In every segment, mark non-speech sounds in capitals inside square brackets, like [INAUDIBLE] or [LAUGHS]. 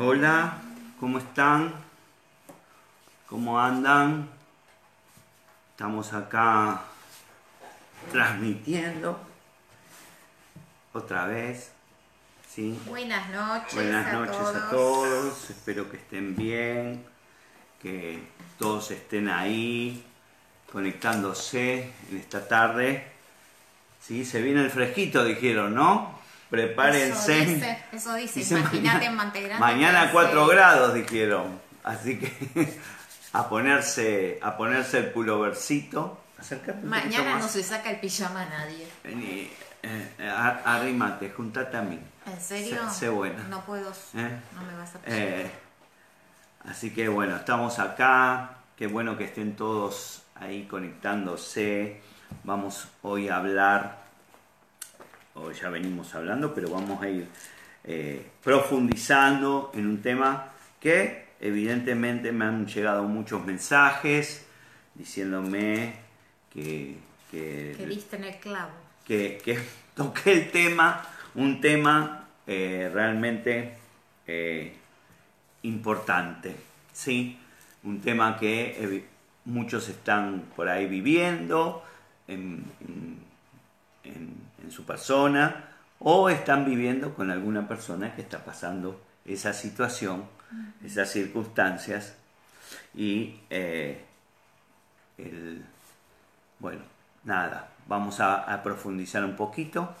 Hola, ¿cómo están? ¿Cómo andan? Estamos acá transmitiendo otra vez. ¿sí? Buenas noches, Buenas a, noches todos. a todos, espero que estén bien, que todos estén ahí conectándose en esta tarde. ¿Sí? Se viene el fresquito, dijeron, ¿no? Prepárense. Eso dice, eso dice. Dice imagínate en Montegrande. Mañana que 4 hace- grados, dijeron. Así que [LAUGHS] a ponerse, a ponerse el pulovercito. Un Mañana más. no se saca el pijama a nadie. Vení, eh, ar- arrímate, juntate a mí. ¿En serio? Sé, sé buena. No puedo. ¿Eh? No me vas a. Eh, así que bueno, estamos acá. Qué bueno que estén todos ahí conectándose. Vamos hoy a hablar, o ya venimos hablando, pero vamos a ir eh, profundizando en un tema que evidentemente me han llegado muchos mensajes diciéndome que, que que diste en el clavo. que, que [LAUGHS] toqué el tema, un tema eh, realmente eh, importante, ¿sí? Un tema que muchos están por ahí viviendo en, en- en- en su persona o están viviendo con alguna persona que está pasando esa situación, esas circunstancias y eh, el, bueno, nada, vamos a, a profundizar un poquito,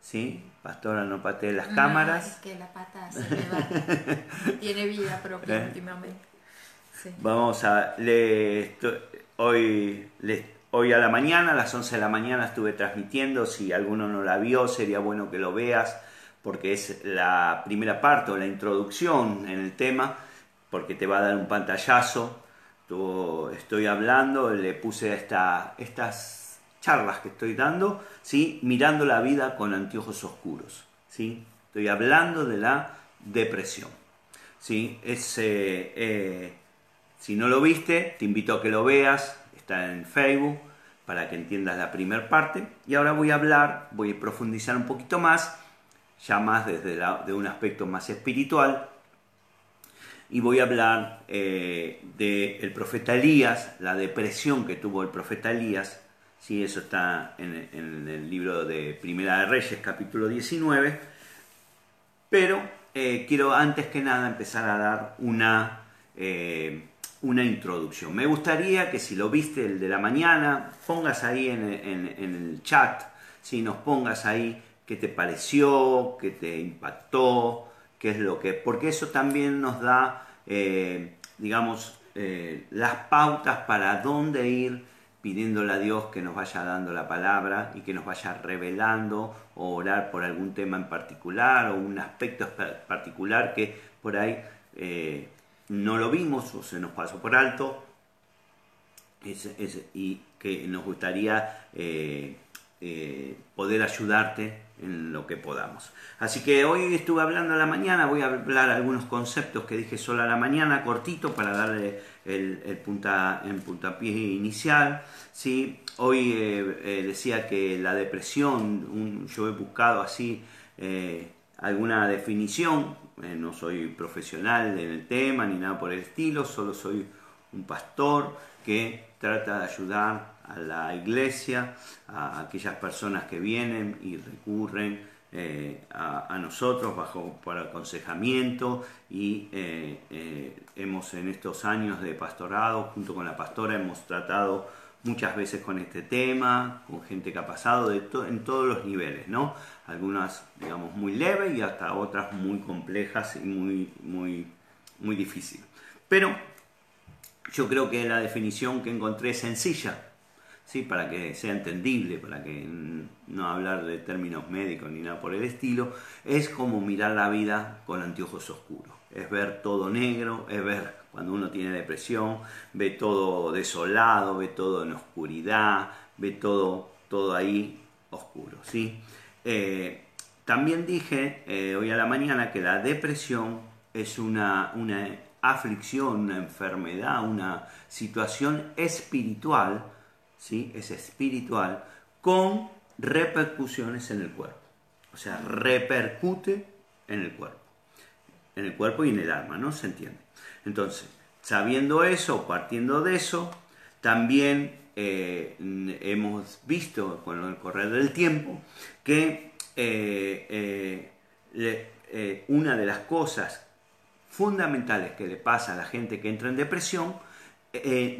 ¿sí? Pastora, no patee las No, cámaras. es que la pata se le va. [LAUGHS] Tiene vida propia ¿Eh? últimamente. Sí. Vamos a, le, hoy, le- hoy a la mañana, a las 11 de la mañana estuve transmitiendo, si alguno no la vio, sería bueno que lo veas, porque es la primera parte o la introducción en el tema, porque te va a dar un pantallazo. Estoy hablando, le puse esta, estas charlas que estoy dando, ¿sí? mirando la vida con anteojos oscuros. ¿sí? Estoy hablando de la depresión. ¿sí? Es, eh, eh, si no lo viste, te invito a que lo veas, está en Facebook, para que entiendas la primera parte. Y ahora voy a hablar, voy a profundizar un poquito más, ya más desde de un aspecto más espiritual, y voy a hablar eh, del profeta Elías, la depresión que tuvo el profeta Elías, ¿sí? eso está en, en el libro de Primera de Reyes, capítulo 19, pero eh, quiero antes que nada empezar a dar una, eh, una introducción. Me gustaría que si lo viste el de la mañana, pongas ahí en, el chat, si nos pongas ahí qué te pareció, qué te impactó, qué es lo que... Porque eso también nos da, eh, digamos, eh, las pautas para dónde ir pidiéndole a Dios que nos vaya dando la palabra y que nos vaya revelando o orar por algún tema en particular o un aspecto particular que por ahí eh, no lo vimos o se nos pasó por alto es- y que nos gustaría eh, eh, poder ayudarte en lo que podamos. Así que hoy estuve hablando a la mañana, voy a hablar algunos conceptos que dije solo a la mañana, cortito, para darle el, punta, puntapié inicial. ¿sí? Hoy eh, decía que la depresión, un- yo he buscado así alguna definición, eh, no soy profesional en el tema ni nada por el estilo, solo soy un pastor que trata de ayudar a la iglesia, a aquellas personas que vienen y recurren eh, a, nosotros bajo por aconsejamiento y eh, hemos en estos años de pastorado junto con la pastora hemos tratado muchas veces con este tema, con gente que ha pasado de en todos los niveles, ¿no? Algunas, digamos, muy leves y hasta otras muy complejas y muy, muy, muy difíciles. Pero yo creo que la definición que encontré es sencilla, ¿sí? para que sea entendible, para que no hablar de términos médicos ni nada por el estilo, es como mirar la vida con anteojos oscuros. Es ver todo negro, es ver cuando uno tiene depresión, ve todo desolado, ve todo en oscuridad, ve todo, todo ahí oscuro. ¿sí? Eh, también dije eh, hoy a la mañana que la depresión es una, una aflicción, una enfermedad, una situación espiritual, ¿sí? es espiritual, con repercusiones en el cuerpo. O sea, repercute en el cuerpo. en el cuerpo y en el alma, ¿no? Se entiende. Entonces, sabiendo eso, partiendo de eso, también eh, hemos visto con el correr del tiempo que eh, eh, una de las cosas fundamentales que le pasa a la gente que entra en depresión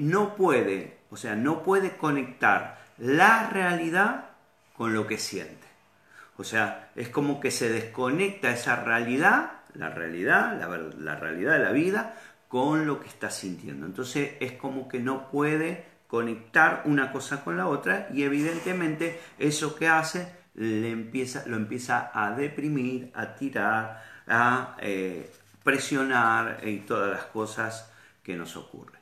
no puede, o sea, no puede conectar la realidad con lo que siente. O sea, es como que se desconecta esa realidad, la realidad, la realidad de la vida, con lo que está sintiendo. Entonces es como que no puede conectar una cosa con la otra y evidentemente eso que hace le empieza, lo empieza a deprimir, a tirar, a eh, presionar y todas las cosas que nos ocurren.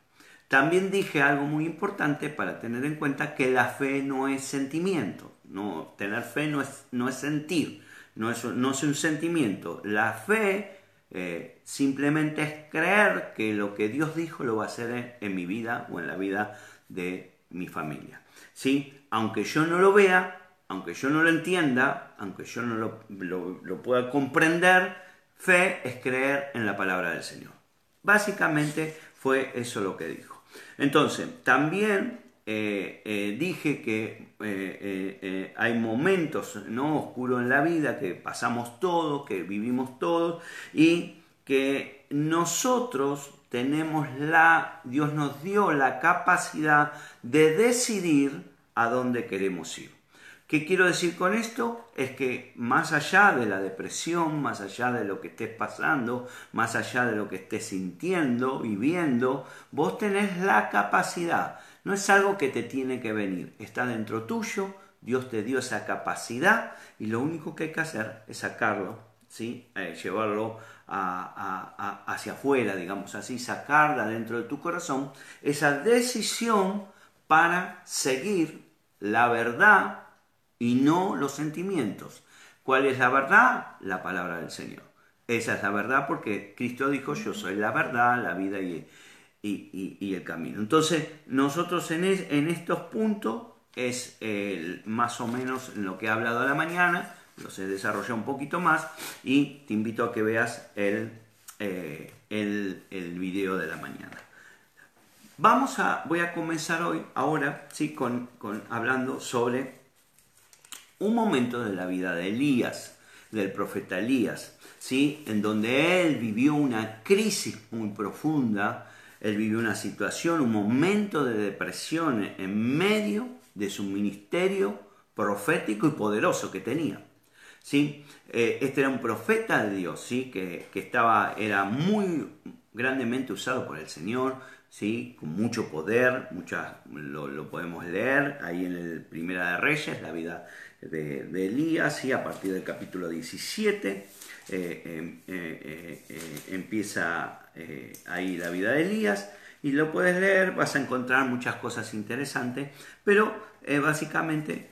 También dije algo muy importante para tener en cuenta que la fe no es sentimiento, no, tener fe no es, no es sentir, no es, no es un sentimiento. La fe eh, simplemente es creer que lo que Dios dijo lo va a hacer en, mi vida o en la vida de mi familia. ¿Sí? Aunque yo no lo vea, aunque yo no lo entienda, aunque yo no lo, lo, pueda comprender, fe es creer en la palabra del Señor. Básicamente fue eso lo que dijo. Entonces, también eh, eh, dije que eh, hay momentos ¿no? oscuros en la vida que pasamos todos, que vivimos todos y que nosotros tenemos la, Dios nos dio la capacidad de decidir a dónde queremos ir. ¿Qué quiero decir con esto? Es que más allá de la depresión, más allá de lo que estés pasando, más allá de lo que estés sintiendo, viviendo, vos tenés la capacidad no es algo que te tiene que venir, está dentro tuyo, Dios te dio esa capacidad y lo único que hay que hacer es sacarlo, ¿sí? Eh, llevarlo hacia afuera, digamos así, sacarla dentro de tu corazón, esa decisión para seguir la verdad y no los sentimientos. ¿Cuál es la verdad? La palabra del Señor. Esa es la verdad porque Cristo dijo, yo soy la verdad, la vida y, y, el camino. Entonces, nosotros en, estos puntos es más o menos lo que he hablado a la mañana, los he desarrollado un poquito más y te invito a que veas el, eh, el, el, video de la mañana. Vamos a, voy a comenzar hoy, ahora, sí, con, con, hablando sobre un momento de la vida de Elías, del profeta Elías, ¿sí? en donde él vivió una crisis muy profunda, él vivió una situación, un momento de depresión en medio de su ministerio profético y poderoso que tenía. ¿sí? Eh, este era un profeta de Dios, ¿sí? que, estaba, era muy grandemente usado por el Señor, ¿sí? con mucho poder, muchas, lo, podemos leer ahí en el Primera de Reyes, la vida de, de Elías, ¿sí? a partir del capítulo 17. Eh, em, eh, eh, empieza ahí la vida de Elías y lo puedes leer, vas a encontrar muchas cosas interesantes, pero básicamente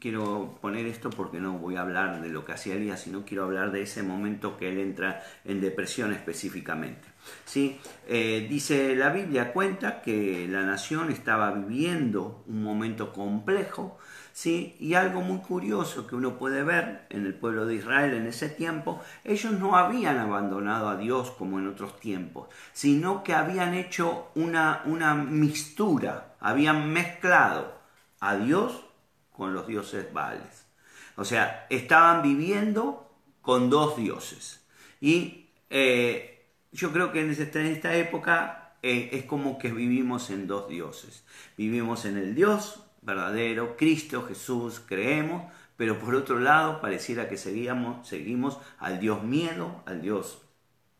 quiero poner esto porque no voy a hablar de lo que hacía Elías, sino quiero hablar de ese momento que él entra en depresión específicamente. ¿sí? dice la Biblia, cuenta que la nación estaba viviendo un momento complejo, ¿sí? Y algo muy curioso que uno puede ver en el pueblo de Israel en ese tiempo, ellos no habían abandonado a Dios como en otros tiempos, sino que habían hecho una, una mixtura, habían mezclado a Dios con los dioses Baales. O sea, estaban viviendo con dos dioses. Y eh, yo creo que en esta época eh, es como que vivimos en dos dioses. Vivimos en el Dios verdadero, Cristo Jesús, creemos, pero por otro lado pareciera que seguíamos, seguimos al Dios miedo, al Dios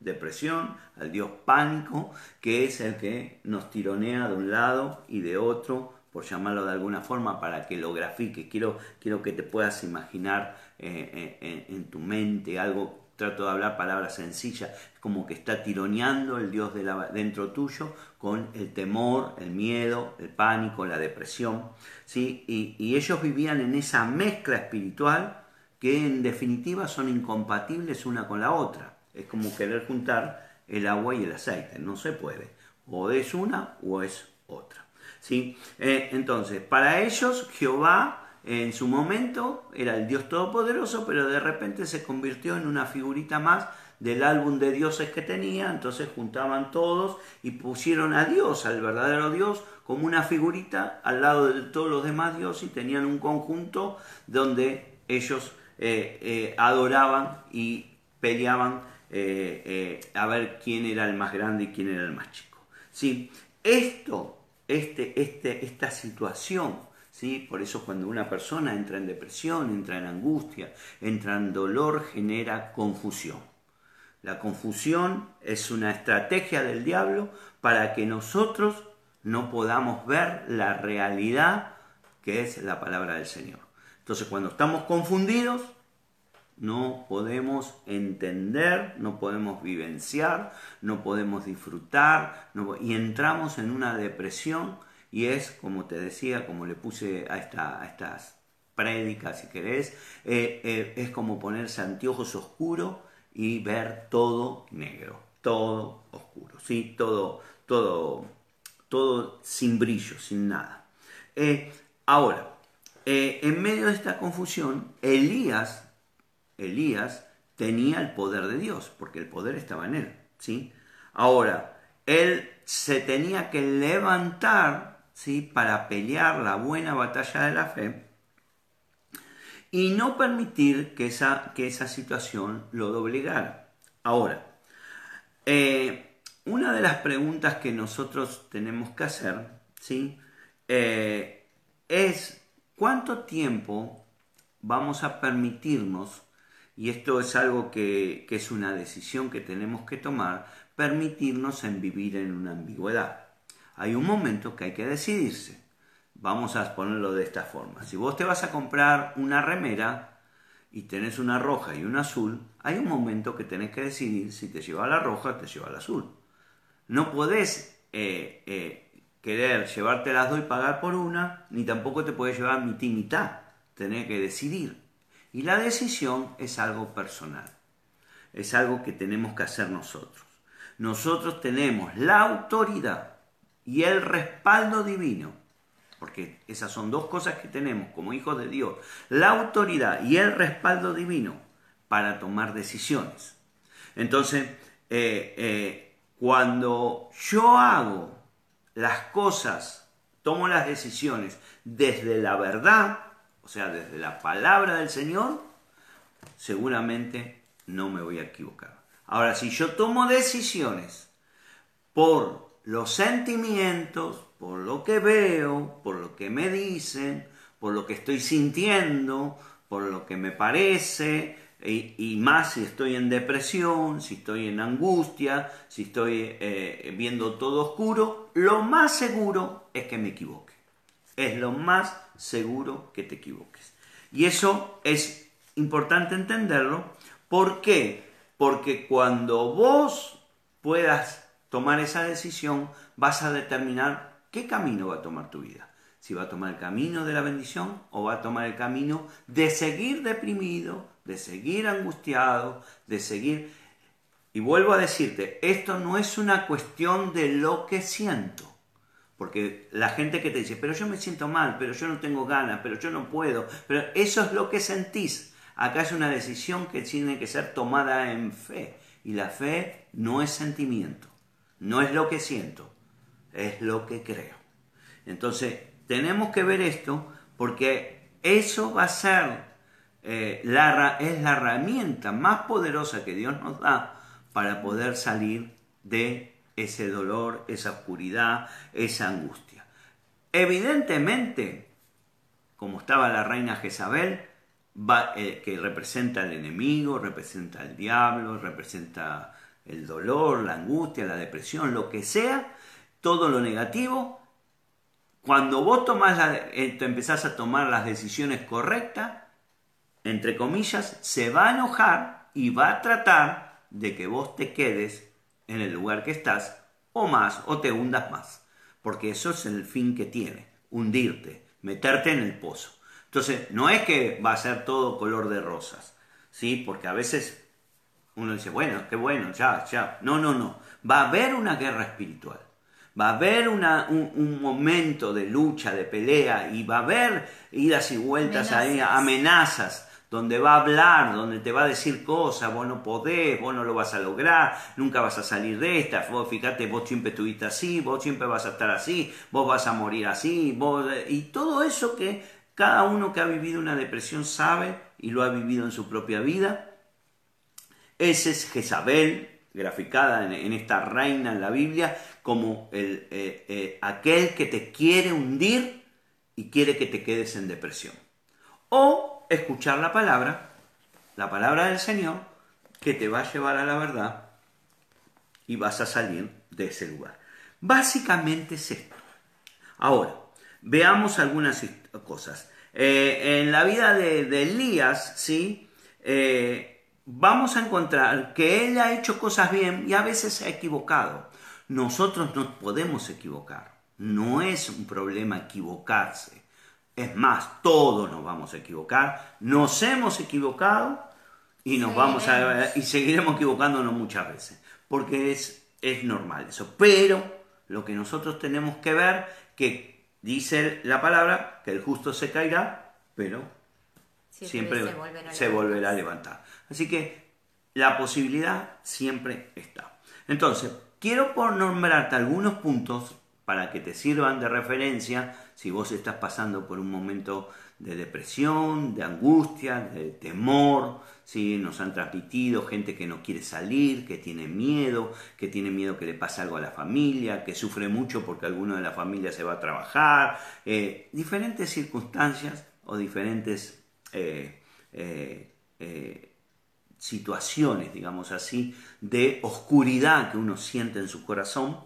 depresión, al Dios pánico, que es el que nos tironea de un lado y de otro, por llamarlo de alguna forma, para que lo grafique. Quiero, quiero que te puedas imaginar eh, eh, en tu mente algo trato de hablar palabras sencillas, como que está tironeando el Dios de dentro tuyo con el temor, el miedo, el pánico, la depresión. ¿sí? Y, ellos vivían en esa mezcla espiritual que en definitiva son incompatibles una con la otra. Es como querer juntar el agua y el aceite, no se puede. O es una o es otra. ¿sí? Eh, entonces, para ellos Jehová en su momento era el Dios Todopoderoso, pero de repente se convirtió en una figurita más del álbum de dioses que tenía, entonces juntaban todos y pusieron a Dios, al verdadero Dios, como una figurita al lado de todos los demás dioses y tenían un conjunto donde ellos eh, eh, adoraban y peleaban eh, a ver quién era el más grande y quién era el más chico. ¿Sí? Esto, este, este, esta situación ¿sí? Por eso cuando una persona entra en depresión, entra en angustia, entra en dolor, genera confusión. La confusión es una estrategia del diablo para que nosotros no podamos ver la realidad que es la palabra del Señor. Entonces cuando estamos confundidos, no podemos entender, no podemos vivenciar, no podemos disfrutar y entramos en una depresión y es, como te decía, como le puse a, esta, a estas prédicas, si querés, eh, eh, es como ponerse anteojos oscuros y ver todo negro, todo oscuro, ¿sí? todo, todo, todo sin brillo, sin nada. Eh, ahora, en medio de esta confusión, Elías, Elías tenía el poder de Dios, porque el poder estaba en él. ¿sí? Ahora, él se tenía que levantar ¿sí? para pelear la buena batalla de la fe y no permitir que esa, que esa situación lo doblegara. Ahora, eh, una de las preguntas que nosotros tenemos que hacer ¿sí? Eh, es cuánto tiempo vamos a permitirnos, y esto es algo que, que es una decisión que tenemos que tomar, permitirnos en vivir en una ambigüedad hay un momento que hay que decidirse. Vamos a ponerlo de esta forma. Si vos te vas a comprar una remera y tenés una roja y una azul, hay un momento que tenés que decidir si te lleva la roja o te lleva la azul. No podés eh, eh, querer llevarte las dos y pagar por una, ni tampoco te puedes llevar mitad y mitad. Tenés que decidir. Y la decisión es algo personal. Es algo que tenemos que hacer nosotros. Nosotros tenemos la autoridad y el respaldo divino, porque esas son dos cosas que tenemos como hijos de Dios, la autoridad y el respaldo divino para tomar decisiones. Entonces, eh, eh, cuando yo hago las cosas, tomo las decisiones desde la verdad, o sea, desde la palabra del Señor, seguramente no me voy a equivocar. Ahora, si yo tomo decisiones por los sentimientos, por lo que veo, por lo que me dicen, por lo que estoy sintiendo, por lo que me parece, y, más si estoy en depresión, si estoy en angustia, si estoy eh, viendo todo oscuro, lo más seguro es que me equivoque. Es lo más seguro que te equivoques. Y eso es importante entenderlo. ¿Por qué? Porque cuando vos puedas tomar esa decisión, vas a determinar qué camino va a tomar tu vida. Si va a tomar el camino de la bendición o va a tomar el camino de seguir deprimido, de seguir angustiado, de seguir... Y vuelvo a decirte, esto no es una cuestión de lo que siento. Porque la gente que te dice, pero yo me siento mal, pero yo no tengo ganas, pero yo no puedo, pero eso es lo que sentís. Acá es una decisión que tiene que ser tomada en fe. Y la fe no es sentimiento. No es lo que siento, es lo que creo. Entonces, tenemos que ver esto porque eso va a ser, eh, la, es la herramienta más poderosa que Dios nos da para poder salir de ese dolor, esa oscuridad, esa angustia. Evidentemente, como estaba la reina Jezabel, eh, que representa al enemigo, representa al diablo, representa el dolor, la angustia, la depresión, lo que sea, todo lo negativo, cuando vos tomás la, eh, empezás a tomar las decisiones correctas, entre comillas, se va a enojar y va a tratar de que vos te quedes en el lugar que estás o más o te hundas más. Porque eso es el fin que tiene, hundirte, meterte en el pozo. Entonces, no es que va a ser todo color de rosas, ¿sí? Porque a veces uno dice, bueno, qué bueno, ya, ya. No, no, no. Va a haber una guerra espiritual. Va a haber un, momento de lucha, de pelea, y va a haber idas y vueltas amenazas. ahí, amenazas, donde va a hablar, donde te va a decir cosas, vos no podés, vos no lo vas a lograr, nunca vas a salir de esta, vos fíjate, vos siempre estuviste así, vos siempre vas a estar así, vos vas a morir así, vos... y todo eso que cada uno que ha vivido una depresión sabe y lo ha vivido en su propia vida. Ese es Jezabel, graficada en, esta reina en la Biblia, como el, eh, eh, aquel que te quiere hundir y quiere que te quedes en depresión. O escuchar la palabra, la palabra del Señor, que te va a llevar a la verdad y vas a salir de ese lugar. Básicamente es esto. Ahora, veamos algunas cosas. Eh, en la vida de, Elías, ¿sí? Vamos a encontrar que él ha hecho cosas bien y a veces se ha equivocado. Nosotros nos podemos equivocar. No es un problema equivocarse. Es más, todos nos vamos a equivocar. Nos hemos equivocado y nos vamos a y seguiremos equivocándonos muchas veces, porque es es normal eso. Pero lo que nosotros tenemos que ver que dice la palabra que el justo se caerá, pero siempre, se volverá a levantar. Así que la posibilidad siempre está. Entonces, quiero por nombrarte algunos puntos para que te sirvan de referencia si vos estás pasando por un momento de depresión, de angustia, de temor, si nos han transmitido gente que no quiere salir, que tiene miedo, que tiene miedo que le pase algo a la familia, que sufre mucho porque alguno de la familia se va a trabajar, eh, diferentes circunstancias o diferentes eh, eh, situaciones, digamos así, de oscuridad que uno siente en su corazón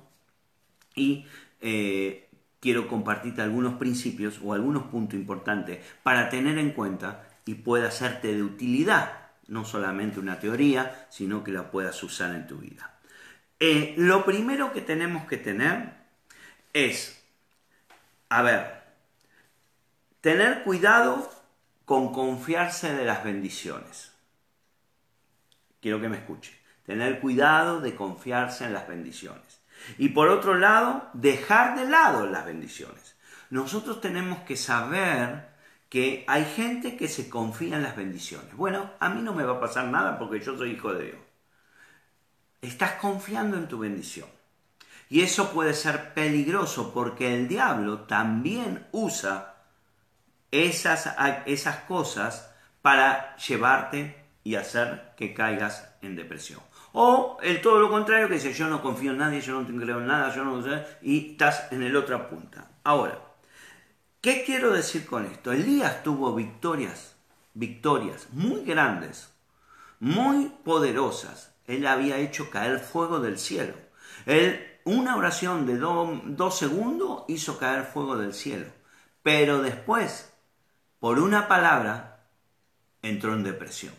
y eh, quiero compartirte algunos principios o algunos puntos importantes para tener en cuenta y pueda hacerte de utilidad, no solamente una teoría, sino que la puedas usar en tu vida. Eh, lo primero que tenemos que tener es, a ver, tener cuidado con confiarse de las bendiciones. Quiero que me escuche. Tener cuidado de confiarse en las bendiciones. Y por otro lado, dejar de lado las bendiciones. Nosotros tenemos que saber que hay gente que se confía en las bendiciones. Bueno, a mí no me va a pasar nada porque yo soy hijo de Dios. Estás confiando en tu bendición. Y eso puede ser peligroso porque el diablo también usa esas, esas cosas para llevarte y hacer que caigas en depresión. O el todo lo contrario, que dice yo no confío en nadie, yo no creo en nada, yo no sé, y estás en el otra punta. Ahora, ¿qué quiero decir con esto? Elías tuvo victorias, victorias muy grandes, muy poderosas. Él había hecho caer fuego del cielo. Él, una oración de dos segundos hizo caer fuego del cielo. Pero después, por una palabra, entró en depresión.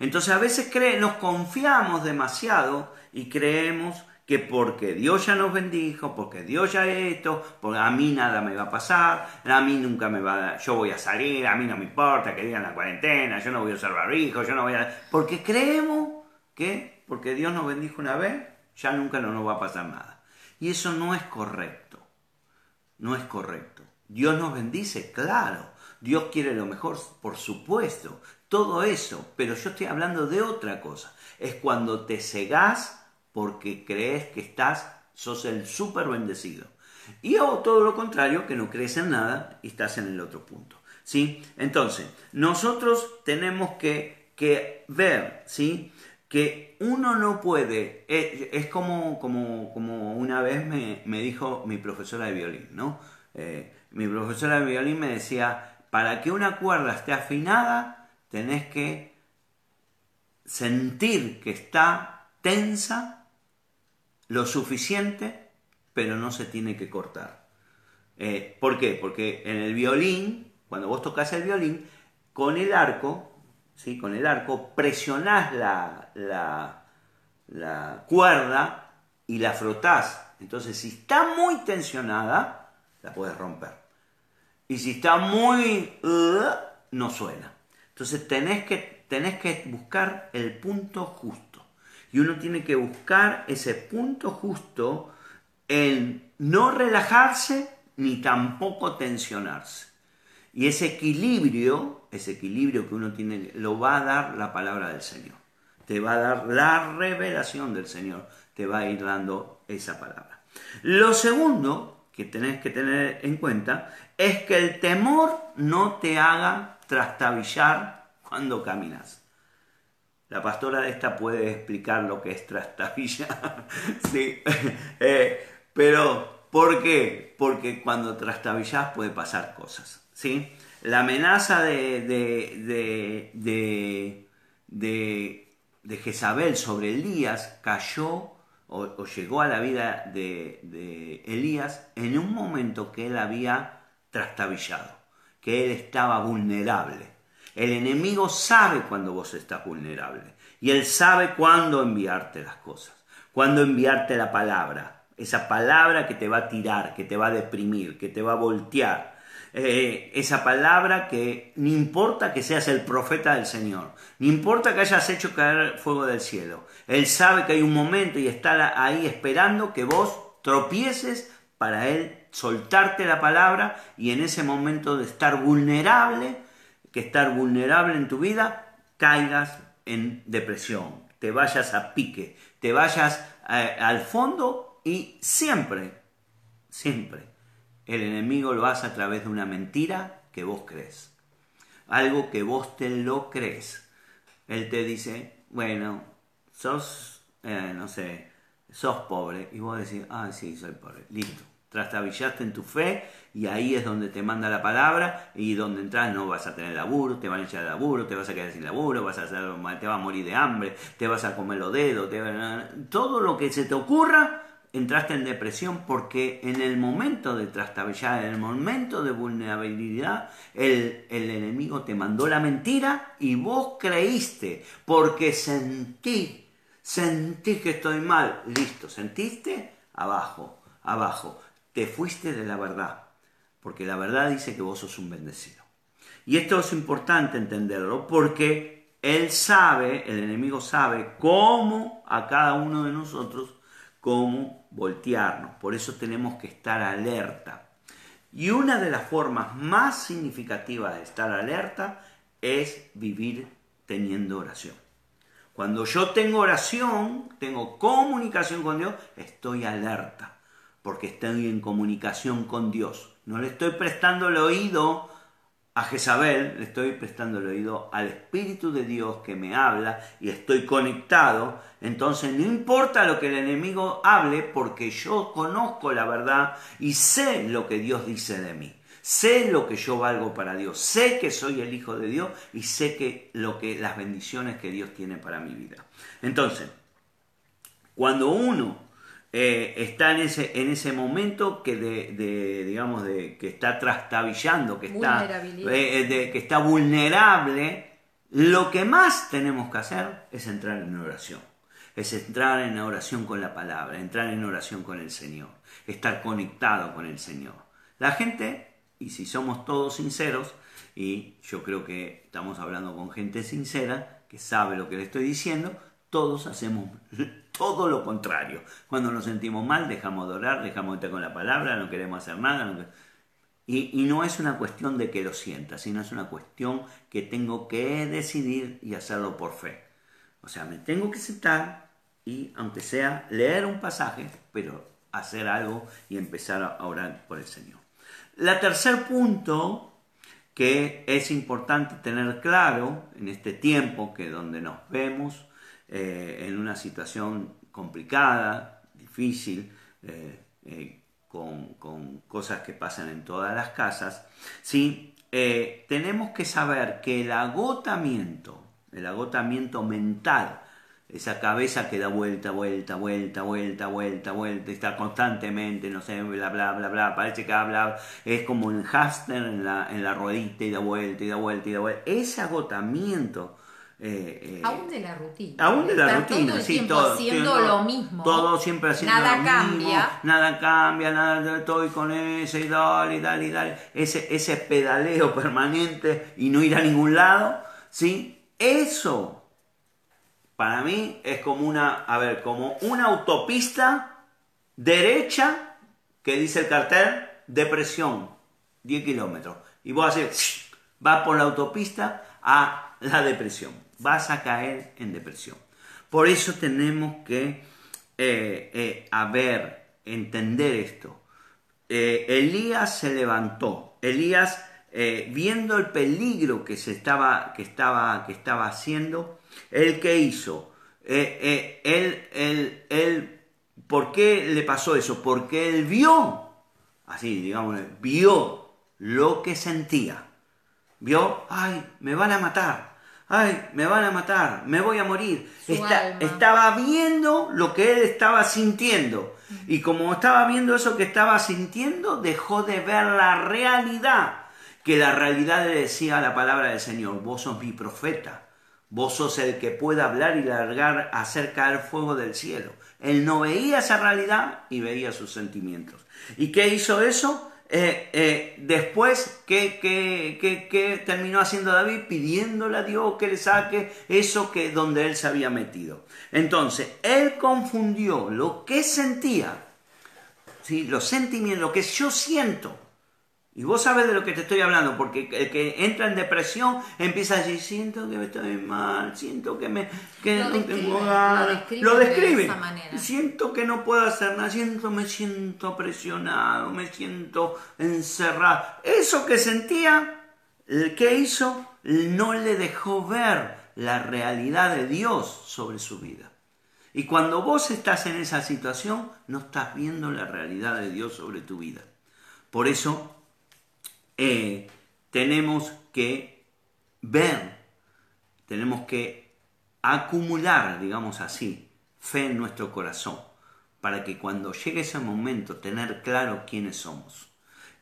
Entonces a veces nos confiamos demasiado y creemos que porque Dios ya nos bendijo, porque Dios ya esto, porque a mí nada me va a pasar, a mí nunca me va a, yo voy a salir, a mí no me importa que digan la cuarentena, yo no voy a usar barbijo, yo no voy a... Porque creemos que porque Dios nos bendijo una vez, ya nunca no nos va a pasar nada. Y eso no es correcto, no es correcto. Dios nos bendice, claro. Dios quiere lo mejor, por supuesto todo eso, pero yo estoy hablando de otra cosa. Es cuando te cegás porque crees que estás, sos el súper bendecido. Y o todo lo contrario, que no crees en nada y estás en el otro punto. ¿sí? Entonces, nosotros tenemos que, que ver ¿sí? que uno no puede, eh, es, como, como, como, una vez me, dijo mi profesora de violín, ¿no? Eh, mi profesora de violín me decía, para que una cuerda esté afinada, tenés que sentir que está tensa lo suficiente, pero no se tiene que cortar. Eh, ¿Por qué? Porque en el violín, cuando vos tocas el violín, con el arco, ¿sí? con el arco, presionás la, la, cuerda y la frotás. Entonces, si está muy tensionada, la puedes romper. Y si está muy... Uh, no suena. Entonces tenés que, tenés que buscar el punto justo. Y uno tiene que buscar ese punto justo en no relajarse ni tampoco tensionarse. Y ese equilibrio, ese equilibrio que uno tiene, lo va a dar la palabra del Señor. Te va a dar la revelación del Señor, te va a ir dando esa palabra. Lo segundo que tenés que tener en cuenta es que el temor no te haga trastabillar cuando caminas. La pastora de esta puede explicar lo que es trastabillar. [LAUGHS] sí. [LAUGHS] Eh, pero, ¿por qué? Porque cuando trastabillas puede pasar cosas. ¿sí? La amenaza de, de, de, de, Jezabel sobre Elías cayó o, llegó a la vida de, Elías en un momento que él había trastabillado, que él estaba vulnerable. El enemigo sabe cuando vos estás vulnerable y él sabe cuándo enviarte las cosas, cuándo enviarte la palabra, esa palabra que te va a tirar, que te va a deprimir, que te va a voltear, eh, esa palabra que ni importa que seas el profeta del Señor, ni importa que hayas hecho caer fuego del cielo. Él sabe que hay un momento y está ahí esperando que vos tropieces para Él soltarte la palabra y en ese momento de estar vulnerable, que estar vulnerable en tu vida, caigas en depresión, te vayas a pique, te vayas eh, al fondo y siempre, siempre el enemigo lo hace a través de una mentira que vos crees. Algo que vos te lo crees. Él te dice, bueno, sos, eh, no sé, sos pobre. Y vos decís, ah, sí, soy pobre. Listo. Trastabillaste en tu fe y ahí es donde te manda la palabra y donde entras no vas a tener laburo, te van a echar laburo, te vas a quedar sin laburo, vas a hacer, te vas a morir de hambre, te vas a comer los dedos, te todo lo que se te ocurra entraste en depresión porque en el momento de trastabillar, en el momento de vulnerabilidad, el, el, enemigo te mandó la mentira y vos creíste porque sentí, sentí que estoy mal. Listo, ¿sentiste? Abajo, abajo. Te fuiste de la verdad, porque la verdad dice que vos sos un bendecido. Y esto es importante entenderlo porque él sabe, el enemigo sabe cómo a cada uno de nosotros cómo voltearnos. Por eso tenemos que estar alerta. Y una de las formas más significativas de estar alerta es vivir teniendo oración. Cuando yo tengo oración, tengo comunicación con Dios, estoy alerta, porque estoy en comunicación con Dios. No le estoy prestando el oído a Jezabel, le estoy prestando el oído al Espíritu de Dios que me habla y estoy conectado, entonces no importa lo que el enemigo hable porque yo conozco la verdad y sé lo que Dios dice de mí. Sé lo que yo valgo para Dios, sé que soy el hijo de Dios y sé que lo que las bendiciones que Dios tiene para mi vida. Entonces, cuando uno eh, está en ese, en ese momento que de, digamos de que está trastabillando, que está, eh, que está vulnerable, lo que más tenemos que hacer es entrar en oración. Es entrar en oración con la palabra, entrar en oración con el Señor, estar conectado con el Señor. La gente, y si somos todos sinceros, y yo creo que estamos hablando con gente sincera, que sabe lo que le estoy diciendo, todos hacemos [LAUGHS] todo lo contrario. Cuando nos sentimos mal, dejamos de orar, dejamos de estar con la palabra, no queremos hacer nada. Y, y, no es una cuestión de que lo sienta, sino es una cuestión que tengo que decidir y hacerlo por fe. O sea, me tengo que sentar y, aunque sea leer un pasaje, pero hacer algo y empezar a orar por el Señor. La tercer punto que es importante tener claro en este tiempo que donde nos vemos, eh, en una situación complicada, difícil, eh, eh, con, cosas que pasan en todas las casas, ¿sí? tenemos que saber que el agotamiento, el agotamiento mental, esa cabeza que da vuelta, vuelta, vuelta, vuelta, vuelta, vuelta, está constantemente, no sé, bla, bla, bla, bla, parece que habla, es como un hámster en la, en la ruedita y da vuelta y da vuelta y da vuelta. Ese agotamiento eh, eh, aún de la rutina. Aún de la rutina, todo el sí, tiempo haciendo lo mismo. Todo siempre haciendo nada lo cambia. mismo. Nada cambia, nada, estoy con ese y dale, dale, dale. Ese, ese pedaleo permanente y no ir a ningún lado, ¿sí? Eso, para mí, es como una, a ver, como una autopista derecha que dice el cartel, depresión, 10 kilómetros. y vos haces, vas por la autopista a la depresión. Vas a caer en depresión. Por eso tenemos que eh, eh, ver, entender esto. Eh, Elías se levantó. Elías, viendo el peligro que se estaba, que estaba, que estaba haciendo, ¿él qué hizo? él, él, él, ¿por qué le pasó eso? Porque él vio, así digamos, vio lo que sentía. Vio, ay, me van a matar ay, me van a matar, me voy a morir. estaba viendo lo que él estaba sintiendo. Y como estaba viendo eso que estaba sintiendo, dejó de ver la realidad. Que la realidad le decía la palabra del Señor, vos sos mi profeta. Vos sos el que puede hablar y largar, hacer caer fuego del cielo. Él no veía esa realidad y veía sus sentimientos. ¿Y qué hizo eso? Eh, eh, después, ¿qué, terminó haciendo David? Pidiéndole a Dios que le saque eso que donde él se había metido. Entonces, él confundió lo que sentía, ¿sí? los sentimientos, lo que yo siento, y vos sabes de lo que te estoy hablando, porque el que entra en depresión empieza a decir, siento que me estoy mal, siento que me que lo no tengo ganas. Lo describe. Siento que no puedo hacer nada, siento, me siento presionado, me siento encerrado. Eso que sentía, ¿qué hizo? No le dejó ver la realidad de Dios sobre su vida. Y cuando vos estás en esa situación, no estás viendo la realidad de Dios sobre tu vida. Por eso eh, tenemos que ver, tenemos que acumular, digamos así, fe en nuestro corazón, para que cuando llegue ese momento tener claro quiénes somos,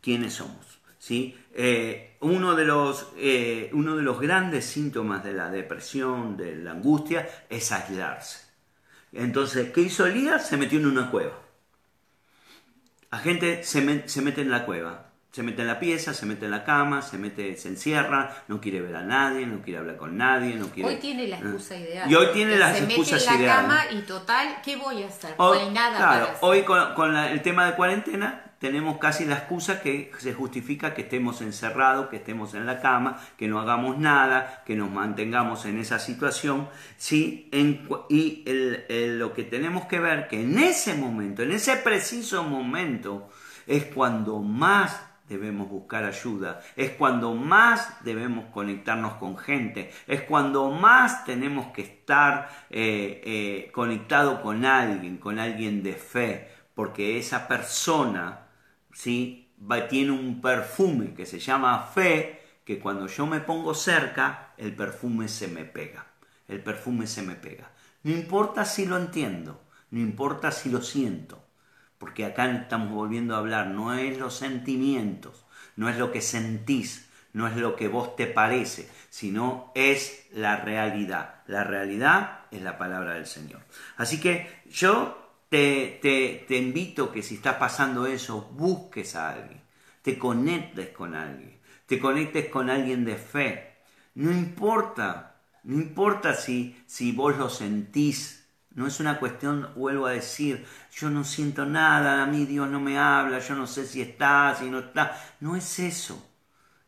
quiénes somos. ¿sí? Eh, uno, de los, eh, uno de los grandes síntomas de la depresión, de la angustia, es aislarse. Entonces, ¿qué hizo Elías? Se metió en una cueva. La gente se, se mete en la cueva se mete en la pieza, se mete en la cama, se mete, se encierra, no quiere ver a nadie, no quiere hablar con nadie, no quiere. Hoy tiene la excusa ideal. Y hoy tiene las excusas ideales. Se mete en la cama y total, ¿qué voy a hacer? no hay nada claro, hoy con, el tema de cuarentena tenemos casi la excusa que se justifica que estemos encerrados, que estemos en la cama, que no hagamos nada, que nos mantengamos en esa situación. ¿sí? y lo que tenemos que ver que en ese momento, en ese preciso momento, es cuando más debemos buscar ayuda, es cuando más debemos conectarnos con gente, es cuando más tenemos que estar eh, eh, conectado con alguien, con alguien de fe, porque esa persona ¿sí? tiene un perfume que se llama fe, que cuando yo me pongo cerca, el perfume se me pega, el perfume se me pega. No importa si lo entiendo, no importa si lo siento, porque acá estamos volviendo a hablar, no es los sentimientos, no es lo que sentís, no es lo que vos te parece, sino es la realidad. La realidad es la palabra del Señor. Así que yo te, te, te invito que si estás pasando eso, busques a alguien, te conectes con alguien, te conectes con alguien de fe. No importa, no importa si, si vos lo sentís, no es una cuestión, vuelvo a decir, yo no siento nada, a mí Dios no me habla, yo no sé si está, si no está. No es eso.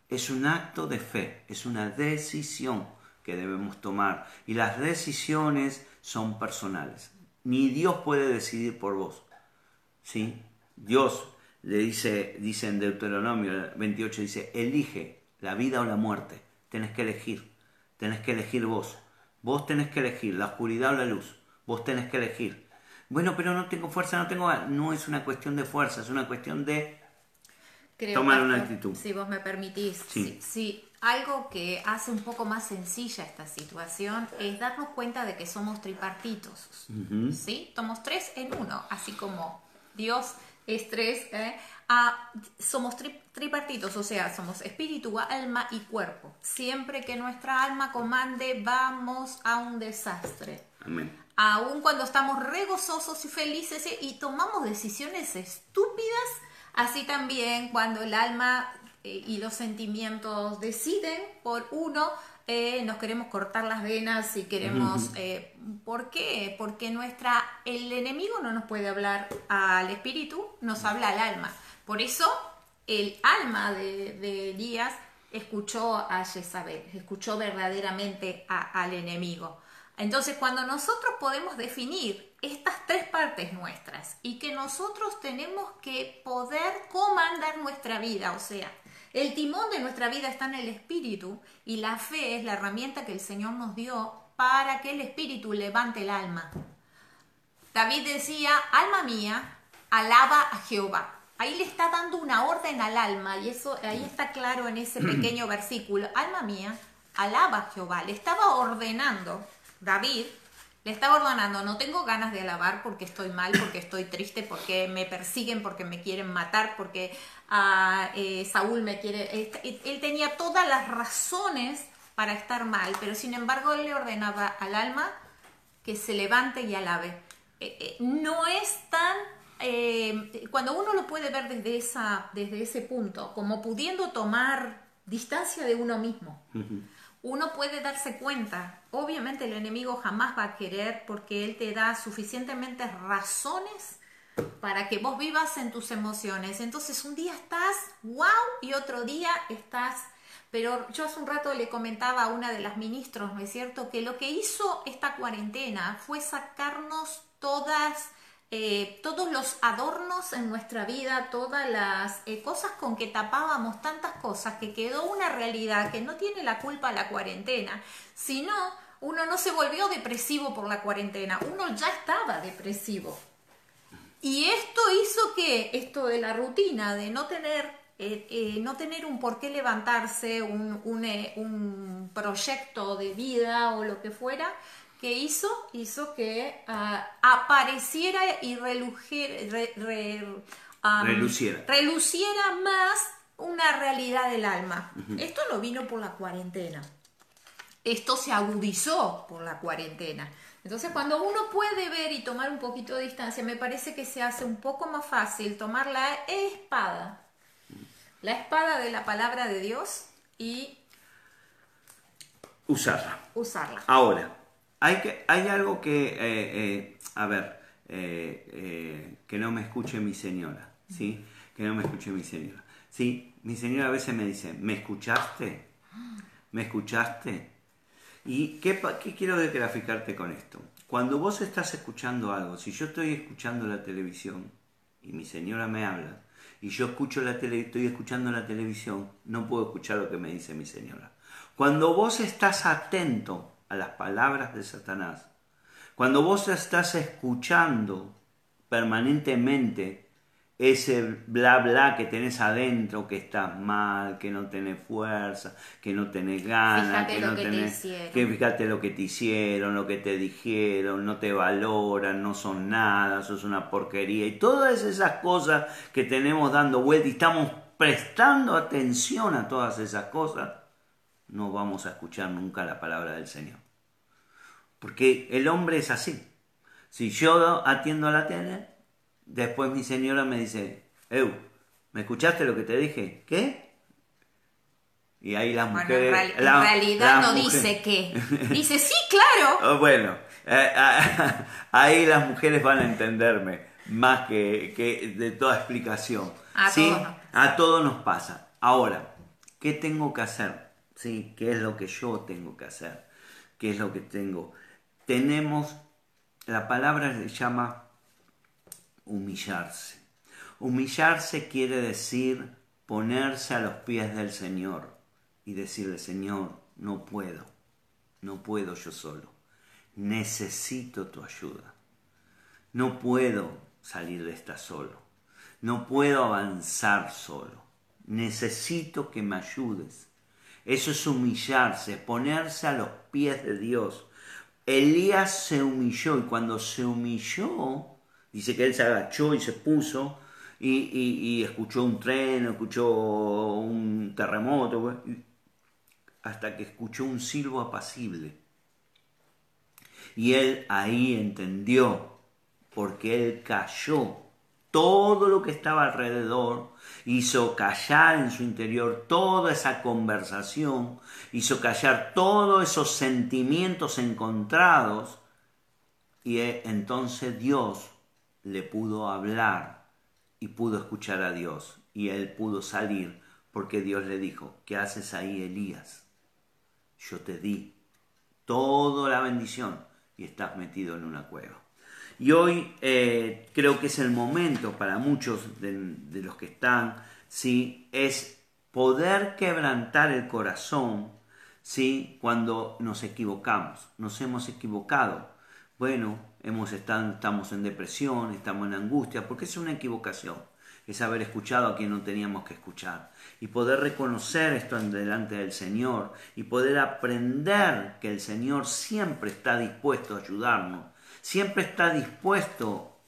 Es un acto de fe, es una decisión que debemos tomar. Y las decisiones son personales. Ni Dios puede decidir por vos. ¿Sí? Dios le dice, dice en Deuteronomio 28, dice, elige la vida o la muerte. Tenés que elegir. Tenés que elegir vos. Vos tenés que elegir la oscuridad o la luz. Vos tenés que elegir. Bueno, pero no tengo fuerza, no tengo... No es una cuestión de fuerza, es una cuestión de tomar una actitud. Si vos me permitís. Sí. Algo que hace un poco más sencilla esta situación es darnos cuenta de que somos tripartitos. ¿Sí? Somos tres en uno, así como Dios es tres. ¿eh? Ah, somos tripartitos, o sea, somos espíritu, alma y cuerpo. Siempre que nuestra alma comande, vamos a un desastre. Amén aun cuando estamos regozosos y felices y tomamos decisiones estúpidas, así también cuando el alma eh, y los sentimientos deciden por uno, eh, nos queremos cortar las venas y queremos... Eh, ¿Por qué? Porque nuestra, el enemigo no nos puede hablar al espíritu, nos habla al alma. Por eso el alma de, Elías escuchó a Jezabel, escuchó verdaderamente al enemigo. Entonces, cuando nosotros podemos definir estas tres partes nuestras y que nosotros tenemos que poder comandar nuestra vida, o sea, el timón de nuestra vida está en el espíritu y la fe es la herramienta que el Señor nos dio para que el espíritu levante el alma. David decía, alma mía, alaba a Jehová. Ahí le está dando una orden al alma y eso ahí está claro en ese [CLEARS THROAT] pequeño versículo. Alma mía, alaba a Jehová. Le estaba ordenando David le estaba ordenando, no tengo ganas de alabar porque estoy mal, porque estoy triste, porque me persiguen, porque me quieren matar, porque ah, eh, Saúl me quiere... Él tenía todas las razones para estar mal, pero sin embargo él le ordenaba al alma que se levante y alabe. Eh, eh, no es tan... cuando uno lo puede ver desde, esa, desde ese punto, como pudiendo tomar distancia de uno mismo uno puede darse cuenta. Obviamente el enemigo jamás va a querer porque él te da suficientemente razones para que vos vivas en tus emociones. Entonces un día estás wow y otro día estás... Pero yo hace un rato le comentaba a una de las ministros, ¿no es cierto?, que lo que hizo esta cuarentena fue sacarnos todas eh, todos los adornos en nuestra vida, todas las eh, cosas con que tapábamos tantas cosas, que quedó una realidad que no tiene la culpa la cuarentena, sino uno no se volvió depresivo por la cuarentena, uno ya estaba depresivo. Y esto hizo que, esto de la rutina, de no tener, eh, no tener un por qué levantarse, un, un proyecto de vida o lo que fuera, ¿Qué hizo? Hizo que ah, apareciera y reluciera. más una realidad del alma. Esto no vino por la cuarentena. Esto se agudizó por la cuarentena. Entonces, cuando uno puede ver y tomar un poquito de distancia, me parece que se hace un poco más fácil tomar la espada, la espada de la palabra de Dios y usarla. Usarla. Ahora, hay, que, hay algo que, eh, eh, a ver, eh, que no me escuche mi señora, ¿sí? Que no me escuche mi señora. Sí, mi señora a veces me dice, ¿me escuchaste? ¿Me escuchaste? ¿Y qué, qué quiero graficarte con esto? Cuando vos estás escuchando algo, si yo estoy escuchando la televisión y mi señora me habla, y yo escucho la tele, estoy escuchando la televisión, no puedo escuchar lo que me dice mi señora. Cuando vos estás atento a las palabras de Satanás, cuando vos estás escuchando permanentemente ese bla bla que tenés adentro, que estás mal, que no tenés fuerza, que no tenés ganas, que no tenés, que fíjate lo que te hicieron, lo que te dijeron, no te valoran, no son nada, sos una porquería. Y todas esas cosas que tenemos dando vuelta y estamos prestando atención a todas esas cosas, no vamos a escuchar nunca la palabra del Señor. Porque el hombre es así. Si yo atiendo a la tele, después mi señora me dice, Eu, ¿me escuchaste lo que te dije? ¿Qué? Y ahí las mujeres... en, realidad no dice [LAUGHS] qué. Dice, sí, claro. [LAUGHS] Oh, bueno, eh, [LAUGHS] ahí las mujeres van a entenderme más que, de toda explicación. A ¿sí? todos A todos nos pasa. Ahora, ¿qué tengo que hacer? ¿Qué es lo que yo tengo que hacer? ¿Qué es lo que tengo? tenemos, la palabra se llama humillarse. Humillarse quiere decir ponerse a los pies del Señor y decirle, Señor, no puedo, no puedo yo solo, necesito tu ayuda, no puedo salir de esta solo, no puedo avanzar solo, necesito que me ayudes. Eso es humillarse, ponerse a los pies de Dios, Elías se humilló y cuando se humilló, dice que él se agachó y se puso y, escuchó un tren, escuchó un terremoto, hasta que escuchó un silbo apacible. Y él ahí entendió, porque él cayó todo lo que estaba alrededor, hizo callar en su interior toda esa conversación, hizo callar todos esos sentimientos encontrados y eh, entonces Dios le pudo hablar y pudo escuchar a Dios. y él pudo salir porque Dios le dijo, ¿qué haces ahí, Elías? Yo te di toda la bendición y estás metido en una cueva. Y hoy eh, creo que es el momento para muchos de, los que están, ¿sí? es poder quebrantar el corazón ¿sí? cuando nos equivocamos, nos hemos equivocado. Bueno, hemos estamos en depresión, estamos en angustia, porque es una equivocación. Es haber escuchado a quien no teníamos que escuchar. Y poder reconocer esto delante del Señor. Y poder aprender que el Señor siempre está dispuesto a ayudarnos. Siempre está dispuesto.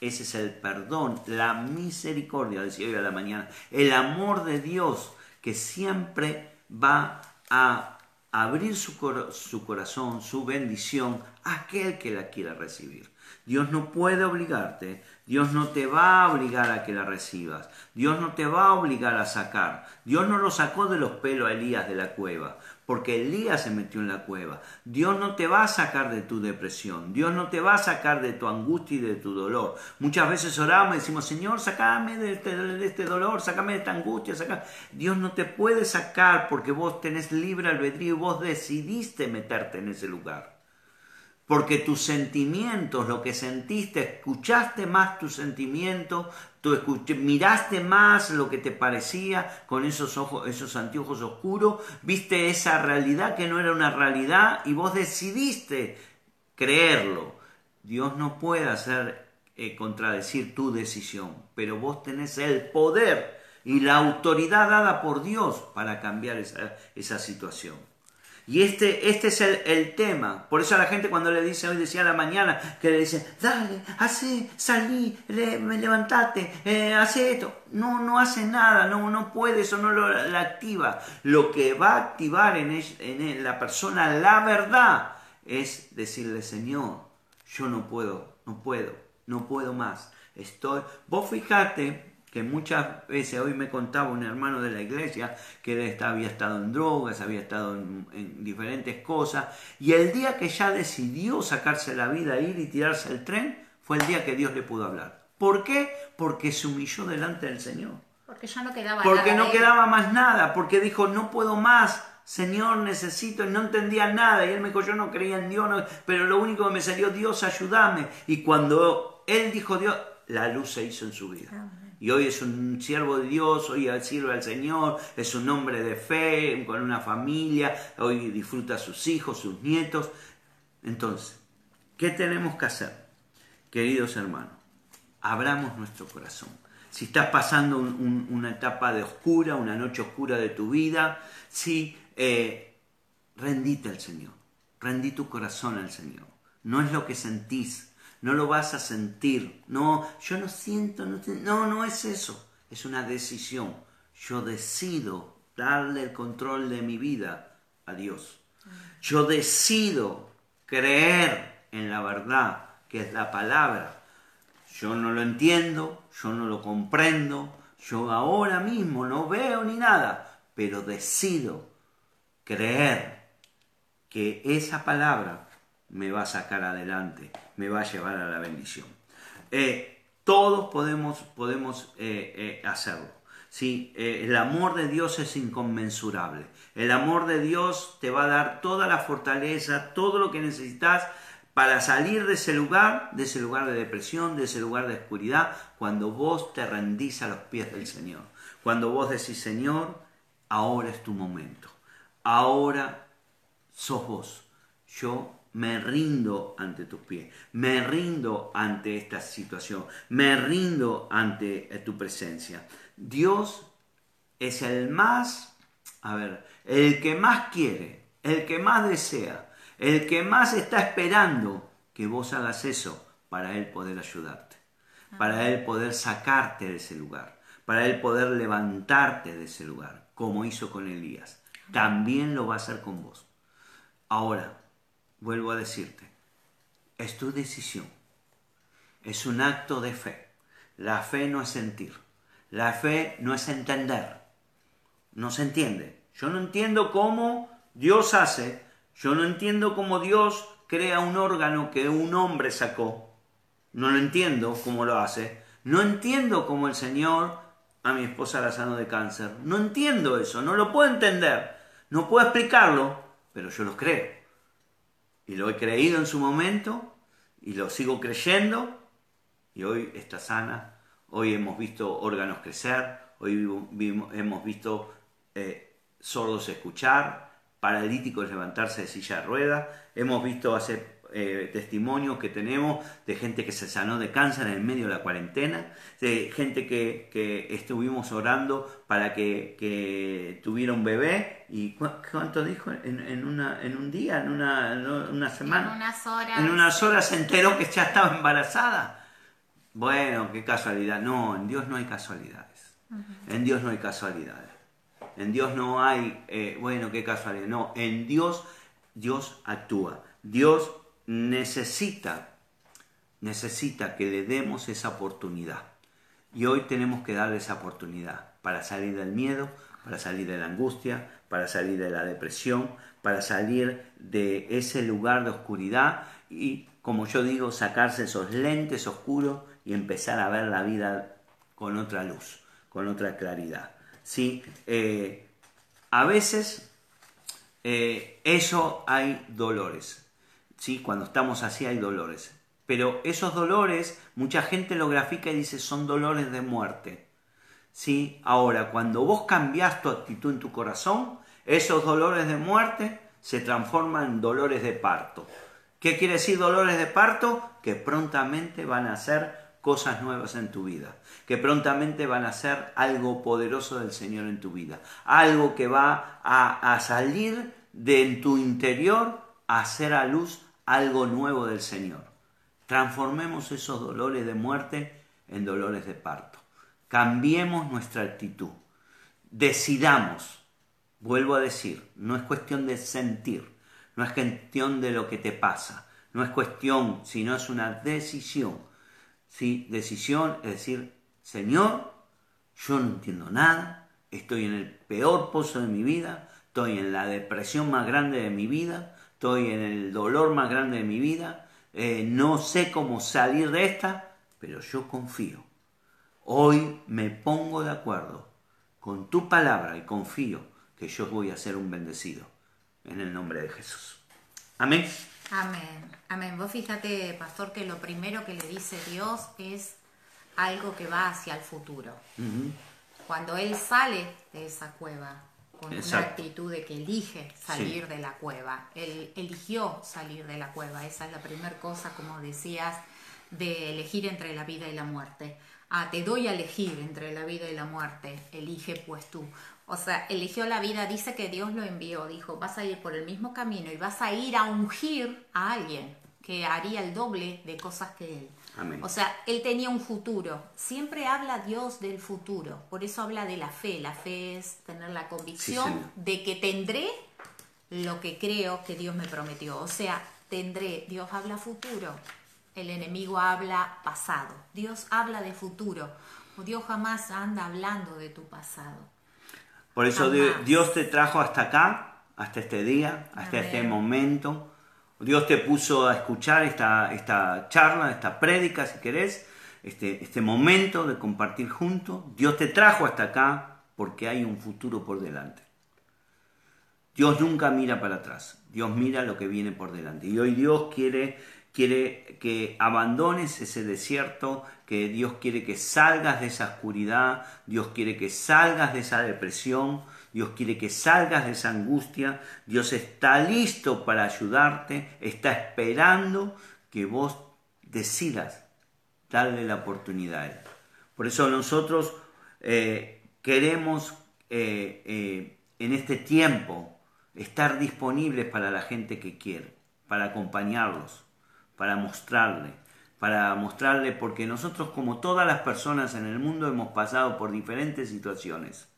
Ese es el perdón, la misericordia, decía la mañana. El amor de Dios que siempre va a abrir su, su, corazón, su bendición a aquel que la quiera recibir. Dios no puede obligarte, Dios no te va a obligar a que la recibas, Dios no te va a obligar a sacar. Dios no lo sacó de los pelos a Elías de la cueva, porque Elías se metió en la cueva. Dios no te va a sacar de tu depresión, Dios no te va a sacar de tu angustia y de tu dolor. Muchas veces oramos y decimos, Señor, sacame de este, de este dolor, sacame de esta angustia. Saca. Dios no te puede sacar porque vos tenés libre albedrío y vos decidiste meterte en ese lugar porque tus sentimientos, lo que sentiste, escuchaste más tus sentimientos, tú miraste más lo que te parecía con esos ojos, esos anteojos oscuros, viste esa realidad que no era una realidad y vos decidiste creerlo. Dios no puede hacer eh, contradecir tu decisión, pero vos tenés el poder y la autoridad dada por Dios para cambiar esa situación. Y este, este es el, tema. Por eso a la gente cuando le dice, hoy decía a la mañana, que le dice, dale, hace, salí, me levantate, eh, hace esto. No, no hace nada, no, no puede, eso no lo activa. Lo que va a activar en, en la persona la verdad es decirle, Señor, yo no puedo, no puedo, no puedo más. Estoy, vos fijate que muchas veces, hoy me contaba un hermano de la iglesia que él había estado en drogas, había estado en, diferentes cosas, y el día que ya decidió sacarse la vida, ir y tirarse el tren, fue el día que Dios le pudo hablar. ¿Por qué? Porque se humilló delante del Señor. Porque ya no quedaba Porque no quedaba más nada, porque dijo, no puedo más, Señor, necesito, y no entendía nada, y él me dijo, yo no creía en Dios, pero lo único que me salió, Dios, ayúdame. Y cuando él dijo Dios, la luz se hizo en su vida y hoy es un siervo de Dios, hoy sirve al Señor, es un hombre de fe, con una familia, hoy disfruta a sus hijos, sus nietos. Entonces, ¿qué tenemos que hacer? Queridos hermanos, abramos nuestro corazón. Si estás pasando una etapa de oscura, una noche oscura de tu vida, sí, eh, rendite al Señor, rendí tu corazón al Señor. No es lo que sentís, no lo vas a sentir. No, yo no siento, no, no, no es eso. Es una decisión. Yo decido darle el control de mi vida a Dios. Yo decido creer en la verdad, que es la palabra. Yo no lo entiendo, yo no lo comprendo, yo ahora mismo no veo ni nada, pero decido creer que esa palabra me va a sacar adelante me va a llevar a la bendición. Eh, todos podemos, podemos eh, eh, hacerlo. ¿sí? el amor de Dios es inconmensurable. El amor de Dios te va a dar toda la fortaleza, todo lo que necesitas para salir de ese lugar, de ese lugar de depresión, de ese lugar de oscuridad, cuando vos te rendís a los pies del Señor. Cuando vos decís, Señor, ahora es tu momento. Ahora sos vos. Yo me rindo ante tus pies, me rindo ante esta situación, me rindo ante eh, tu presencia. Dios es el más, a ver, el que más quiere, el que más desea, el que más está esperando que vos hagas eso para Él poder ayudarte, para Él poder sacarte de ese lugar, para Él poder levantarte de ese lugar, como hizo con Elías. También lo va a hacer con vos. Ahora, vuelvo a decirte, es tu decisión. Es un acto de fe. La fe no es sentir. La fe no es entender. No se entiende. Yo no entiendo cómo Dios hace. Yo no entiendo cómo Dios crea un órgano que un hombre sacó. No lo entiendo cómo lo hace. No entiendo cómo el Señor a mi esposa la sano de cáncer. No entiendo eso, no lo puedo entender, no puedo explicarlo, pero yo lo creo. Y lo he creído en su momento y lo sigo creyendo. Y hoy está sana, hoy hemos visto órganos crecer, hoy hemos visto eh, sordos escuchar, paralíticos levantarse de silla de ruedas, hemos visto hacer eh, testimonios que tenemos de gente que se sanó de cáncer en el medio de la cuarentena, de gente que, estuvimos orando para que, tuviera un bebé. ¿Y cuánto dijo? En, una, en un día, en una, semana. En unas horas. En unas horas se enteró que ya estaba embarazada. Bueno, qué casualidad. No, en Dios no hay casualidades. En Dios no hay casualidades. En Dios no hay, eh, bueno, qué casualidad. No, en Dios, Dios actúa. Dios necesita, necesita que le demos esa oportunidad. Y hoy tenemos que darle esa oportunidad para salir del miedo, para salir de la angustia, para salir de la depresión, para salir de ese lugar de oscuridad y, como yo digo, sacarse esos lentes oscuros y empezar a ver la vida con otra luz, con otra claridad. ¿Sí? Eh, a veces eh, eso hay dolores, ¿sí? Cuando estamos así hay dolores. Pero esos dolores, mucha gente lo grafica y dice son dolores de muerte. ¿Sí? Ahora, cuando vos cambiás tu actitud en tu corazón, esos dolores de muerte se transforman en dolores de parto. ¿Qué quiere decir dolores de parto? Que prontamente van a ser cosas nuevas en tu vida, que prontamente van a ser algo poderoso del Señor en tu vida, algo que va a, a salir de tu interior a hacer a luz algo nuevo del Señor. Transformemos esos dolores de muerte en dolores de parto. Cambiemos nuestra actitud. Decidamos, vuelvo a decir, no es cuestión de sentir, no es cuestión de lo que te pasa, no es cuestión, sino es una decisión. ¿Sí? Decisión es decir, Señor, yo no entiendo nada, estoy en el peor pozo de mi vida, estoy en la depresión más grande de mi vida, estoy en el dolor más grande de mi vida, eh, no sé cómo salir de esta, pero yo confío. Hoy me pongo de acuerdo con tu palabra y confío que yo voy a ser un bendecido. En el nombre de Jesús. Amén. Amén. Amén. Vos fíjate, pastor, que lo primero que le dice Dios es algo que va hacia el futuro. Cuando Él sale de esa cueva, con una actitud de que elige salir de la cueva. Él eligió salir de la cueva. Esa es la primera cosa, como decías, de elegir entre la vida y la muerte. Ah, te doy a elegir entre la vida y la muerte. Elige pues tú. O sea, eligió la vida, dice que Dios lo envió, dijo, vas a ir por el mismo camino y vas a ir a ungir a alguien que haría el doble de cosas que él. O sea, él tenía un futuro. Siempre habla Dios del futuro. Por eso habla de la fe. La fe es tener la convicción de que tendré lo que creo que Dios me prometió. O sea, tendré. Dios habla futuro. El enemigo habla pasado. Dios habla de futuro. Dios jamás anda hablando de tu pasado. Por eso Dios te trajo hasta acá, hasta este día, hasta este momento Dios te puso a escuchar esta, esta charla, esta prédica, si querés, este, este momento de compartir juntos. Dios te trajo hasta acá porque hay un futuro por delante. Dios nunca mira para atrás, Dios mira lo que viene por delante. Y hoy Dios quiere, quiere que abandones ese desierto, que Dios quiere que salgas de esa oscuridad, Dios quiere que salgas de esa depresión, Dios quiere que salgas de esa angustia, Dios está listo para ayudarte, está esperando que vos decidas darle la oportunidad a Él. Por eso nosotros eh, queremos eh, eh, en este tiempo estar disponibles para la gente que quiere, para acompañarlos, para mostrarle, para mostrarle, porque nosotros como todas las personas en el mundo hemos pasado por diferentes situaciones.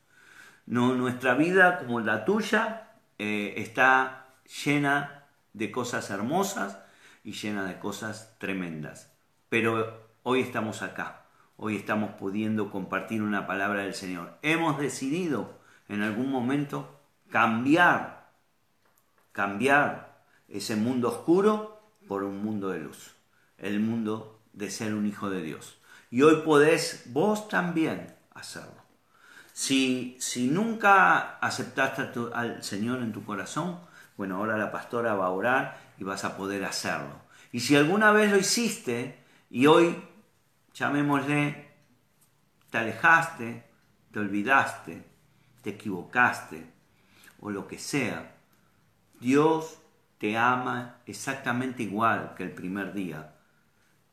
No, nuestra vida, como la tuya, eh, está llena de cosas hermosas y llena de cosas tremendas. Pero hoy estamos acá, hoy estamos pudiendo compartir una palabra del Señor. Hemos decidido en algún momento cambiar, cambiar ese mundo oscuro por un mundo de luz, el mundo de ser un hijo de Dios. Y hoy podés vos también hacerlo. Si, nunca aceptaste al Señor en tu corazón, bueno, ahora la pastora va a orar y vas a poder hacerlo. Y si alguna vez lo hiciste y hoy, llamémosle, te alejaste, te olvidaste, te equivocaste o lo que sea, Dios te ama exactamente igual que el primer día.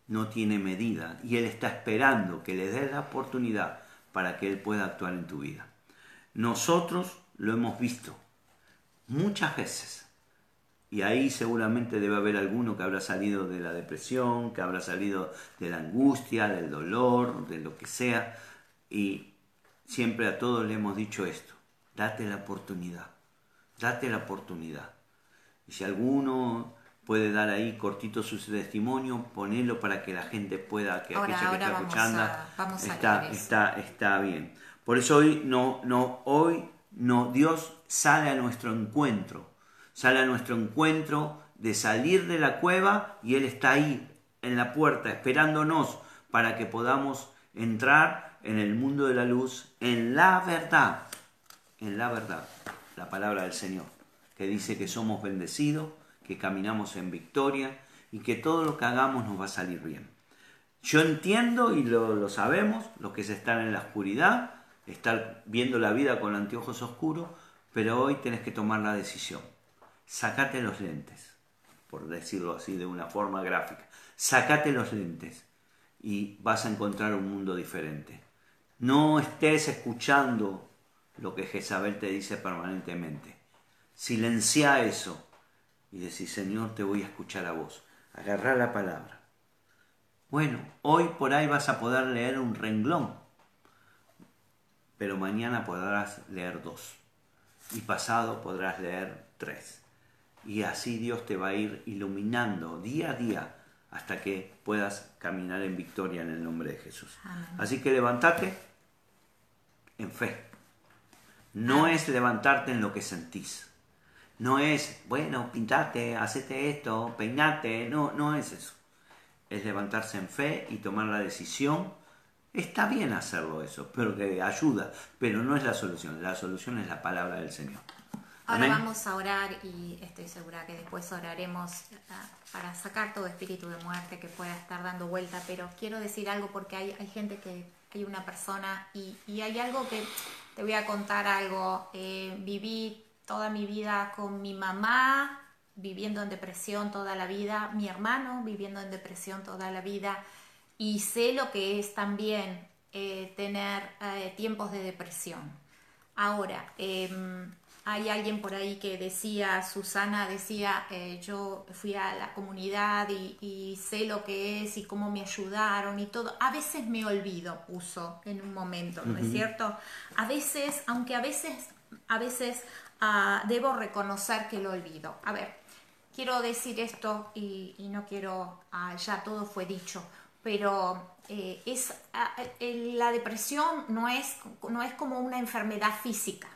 No tiene medida y Él está esperando que le des la oportunidad para que Él pueda actuar en tu vida. Nosotros lo hemos visto muchas veces. Y ahí seguramente debe haber alguno que habrá salido de la depresión, que habrá salido de la angustia, del dolor, de lo que sea. Y siempre a todos le hemos dicho esto. Date la oportunidad. Date la oportunidad. Y si alguno puede dar ahí cortito su testimonio, ponelo para que la gente pueda, que aquella que está escuchando, está, está, está bien. Por eso hoy no, no, hoy no, Dios sale a nuestro encuentro, sale a nuestro encuentro de salir de la cueva y Él está ahí en la puerta esperándonos para que podamos entrar en el mundo de la luz, en la verdad, en la verdad, la palabra del Señor, que dice que somos bendecidos, que caminamos en victoria y que todo lo que hagamos nos va a salir bien. Yo entiendo y lo, lo sabemos, los que se están en la oscuridad, estar viendo la vida con anteojos oscuros, pero hoy tenés que tomar la decisión. Sacate los lentes, por decirlo así de una forma gráfica. Sacate los lentes y vas a encontrar un mundo diferente. No estés escuchando lo que Jezabel te dice permanentemente. Silencia eso y decís, Señor, te voy a escuchar a vos. Agarrá la palabra. Bueno, hoy por ahí vas a poder leer un renglón, pero mañana podrás leer dos y pasado podrás leer tres. Y así Dios te va a ir iluminando día a día hasta que puedas caminar en victoria en el nombre de Jesús. Así que levántate en fe. No es levantarte en lo que sentís. No es, bueno, pintate, hacete esto, peinate. No, no es eso. Es levantarse en fe y tomar la decisión. Está bien hacerlo eso, pero que ayuda, pero no es la solución. La solución es la palabra del Señor. Ahora vamos a orar y estoy segura que después oraremos ah, para sacar todo espíritu de muerte que pueda estar dando vuelta, pero quiero decir algo porque hay, hay gente que, hay una persona y, y, hay algo que te voy a contar algo. Eh, viví toda mi vida con mi mamá viviendo en depresión toda la vida, mi hermano viviendo en depresión toda la vida y sé lo que es también eh, tener eh, tiempos de depresión. Ahora, em, hay alguien por ahí que decía, Susana decía, eh, yo fui a la comunidad y, sé lo que es y cómo me ayudaron y todo. A veces me olvido, puso en un momento, ¿no es cierto? A veces, aunque a veces, a veces ah, debo reconocer que lo olvido. A ver, quiero decir esto y, no quiero, ah, ya todo fue dicho, pero eh, es, ah, la depresión no es, no es como una enfermedad física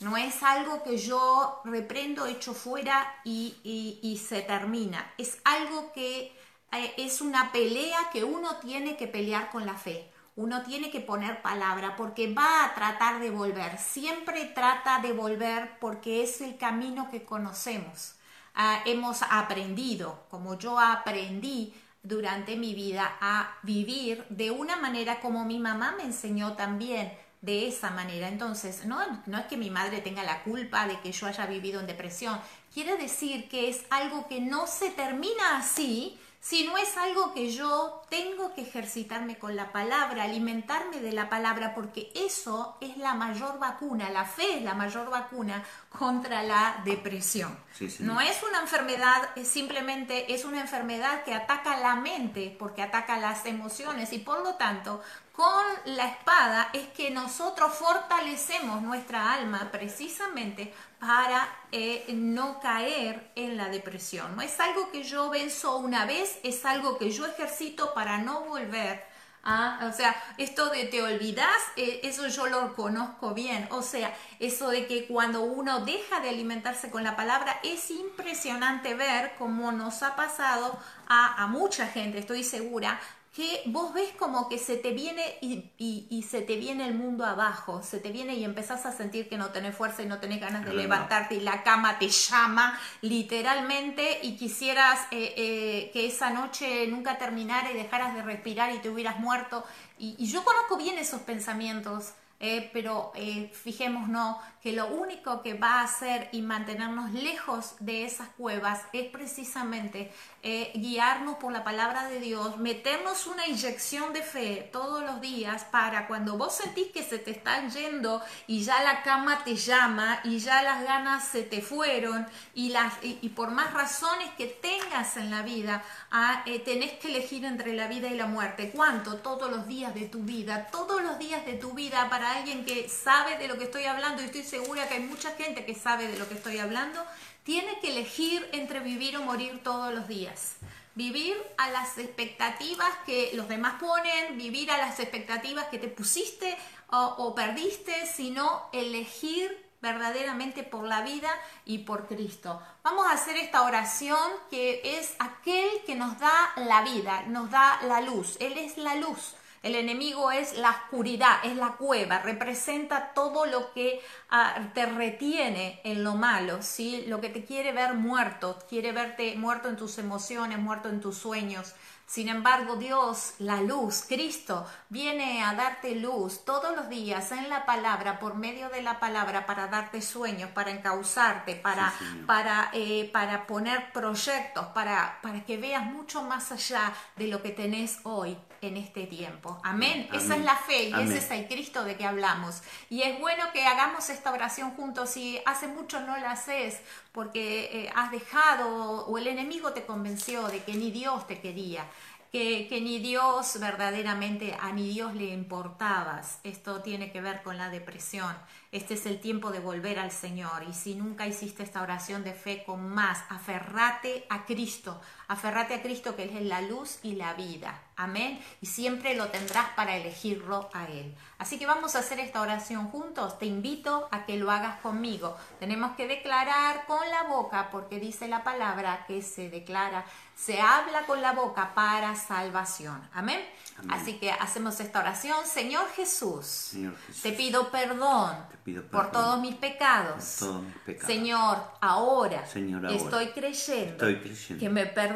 no es algo que yo reprendo, echo fuera y, se termina. Es algo que eh, es una pelea que uno tiene que pelear con la fe. Uno tiene que poner palabra porque va a tratar de volver. Siempre trata de volver porque es el camino que conocemos. Ah, hemos aprendido, como yo aprendí durante mi vida, a vivir de una manera como mi mamá me enseñó también de esa manera. Entonces, no, no es que mi madre tenga la culpa de que yo haya vivido en depresión. Quiere decir que es algo que no se termina así, si no es algo que yo tengo que ejercitarme con la palabra, alimentarme de la palabra, porque eso es la mayor vacuna, la fe es la mayor vacuna contra la depresión. No es una enfermedad, simplemente es una enfermedad que ataca la mente, porque ataca las emociones y por lo tanto con la espada es que nosotros fortalecemos nuestra alma precisamente para eh, no caer en la depresión. No es algo que yo venzo una vez, es algo que yo ejercito para no volver o sea, esto de te olvidas, eh, eso yo lo conozco bien. O sea, eso de que cuando uno deja de alimentarse con la palabra, es impresionante ver cómo nos ha pasado a mucha gente, estoy segura, que vos ves como que se te viene y, se te viene el mundo abajo, se te viene y empezás a sentir que no tenés fuerza y no tenés ganas de levantarte y la cama te llama literalmente y quisieras eh, eh, que esa noche nunca terminara y dejaras de respirar y te hubieras muerto. y yo conozco bien esos pensamientos. Eh, pero eh, fijémonos que lo único que va a hacer y mantenernos lejos de esas cuevas es precisamente eh, guiarnos por la palabra de Dios, meternos una inyección de fe todos los días para cuando vos sentís que se te están yendo y ya la cama te llama y ya las ganas se te fueron y, las, y, por más razones que tengas en la vida, ah, tenés que elegir entre la vida y la muerte. ¿Cuánto? Todos los días de tu vida, todos los días de tu vida para alguien que sabe de lo que estoy hablando y estoy segura que hay mucha gente que sabe de lo que estoy hablando, tiene que elegir entre vivir o morir todos los días. Vivir a las expectativas que los demás ponen, vivir a las expectativas que te pusiste o, o perdiste, sino elegir verdaderamente por la vida y por Cristo. Vamos a hacer esta oración que es aquel que nos da la vida, nos da la luz. Él es la luz. El enemigo es la oscuridad, es la cueva, representa todo lo que ah, te retiene en lo malo, ¿sí? lo que te quiere ver muerto, quiere verte muerto en tus emociones, muerto en tus sueños. Sin embargo, Dios, la luz, Cristo, viene a darte luz todos los días en la palabra, por medio de la palabra, para darte sueños, para encauzarte, para, para, eh, para poner proyectos, para, para que veas mucho más allá de lo que tenés hoy en este tiempo. Amén. Esa es la fe y ese es el Cristo de que hablamos. Y es bueno que hagamos esta oración juntos. Si hace mucho no la haces porque eh, has dejado o el enemigo te convenció de que ni Dios te quería. Que, que, ni Dios verdaderamente, a ni Dios le importabas. Esto tiene que ver con la depresión. Este es el tiempo de volver al Señor. Y si nunca hiciste esta oración de fe con más, aferrate a Cristo. Aferrate a Cristo que Él es la luz y la vida. Amén. Y siempre lo tendrás para elegirlo a Él. Así que vamos a hacer esta oración juntos. Te invito a que lo hagas conmigo. Tenemos que declarar con la boca, porque dice la palabra que se declara, se habla con la boca para salvación. Amén. Así que hacemos esta oración. Señor Jesús, te, pido perdón, por, todos mis pecados. Señor, ahora, estoy, creyendo que me perdonas.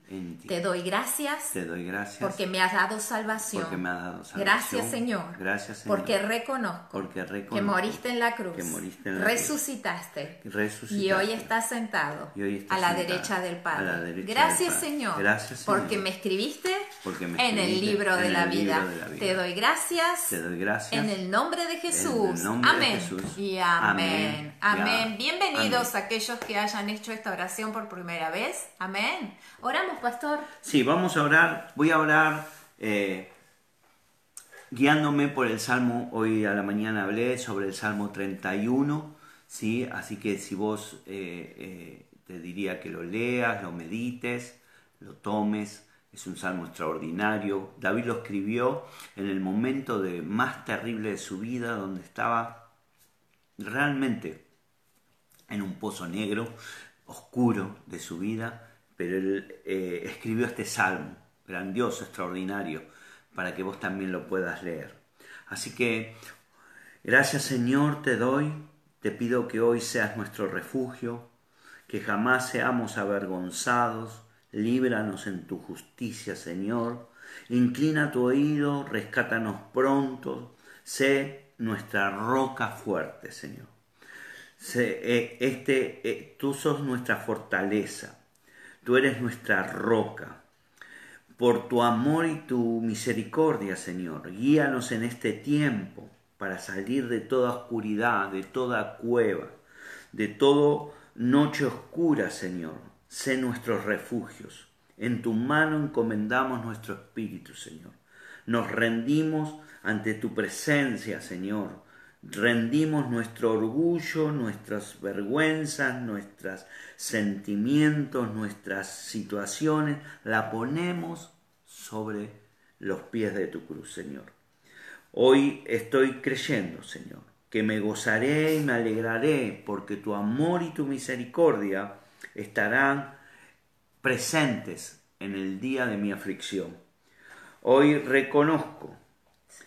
Te doy gracias. Te doy gracias. Porque me has dado salvación. Porque me has dado salvación. Gracias, Señor. Gracias, Señor. Porque reconozco. Porque reconozco que moriste en la cruz. Que moriste en la resucitaste, cruz. Resucitaste. Y hoy estás sentado. Y hoy estás a la sentado, derecha del Padre. A la derecha gracias, del Padre. Señor. Gracias, Señor. Porque me escribiste. Porque me en el libro, de, en la el vida. libro de la vida. Te doy gracias. Te doy gracias. En el nombre de Jesús. Nombre amén. De Jesús. Y amén. Amén. amén. Bienvenidos amén. aquellos que hayan hecho esta oración por primera vez. Amén. Oramos, pastor. Sí, vamos a orar. Voy a orar eh, guiándome por el Salmo. Hoy a la mañana hablé sobre el Salmo 31. ¿sí? Así que si vos eh, eh, te diría que lo leas, lo medites, lo tomes. Es un salmo extraordinario. David lo escribió en el momento de más terrible de su vida, donde estaba realmente en un pozo negro, oscuro de su vida, pero él eh, escribió este salmo, grandioso, extraordinario, para que vos también lo puedas leer. Así que, gracias Señor te doy, te pido que hoy seas nuestro refugio, que jamás seamos avergonzados, líbranos en tu justicia, Señor, inclina tu oído, rescátanos pronto, sé nuestra roca fuerte, Señor. Eh, este, eh, tú sos nuestra fortaleza, tú eres nuestra roca. Por tu amor y tu misericordia, Señor, guíanos en este tiempo para salir de toda oscuridad, de toda cueva, de toda noche oscura, Señor. Sé nuestros refugios. En tu mano encomendamos nuestro espíritu, Señor. Nos rendimos ante tu presencia, Señor rendimos nuestro orgullo, nuestras vergüenzas, nuestros sentimientos, nuestras situaciones, la ponemos sobre los pies de tu cruz, Señor. Hoy estoy creyendo, Señor, que me gozaré y me alegraré, porque tu amor y tu misericordia estarán presentes en el día de mi aflicción. Hoy reconozco,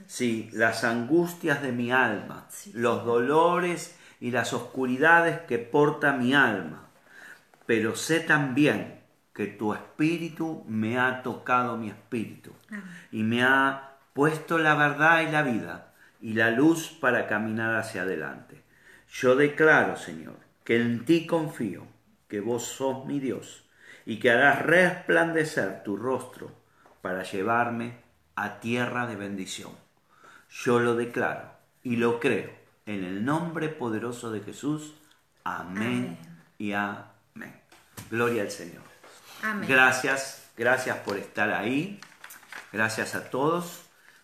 sí, las angustias de mi alma, los dolores y las oscuridades que porta mi alma, pero sé también que tu espíritu me ha tocado mi espíritu y me ha puesto la verdad y la vida y la luz para caminar hacia adelante. Yo declaro, Señor, que en ti confío, que vos sos mi Dios, y que harás resplandecer tu rostro para llevarme a tierra de bendición. Yo lo declaro y lo creo en el nombre poderoso de Jesús. Amén, y amén. Gloria al Señor. Amén. Gracias, gracias por estar ahí. Gracias a todos.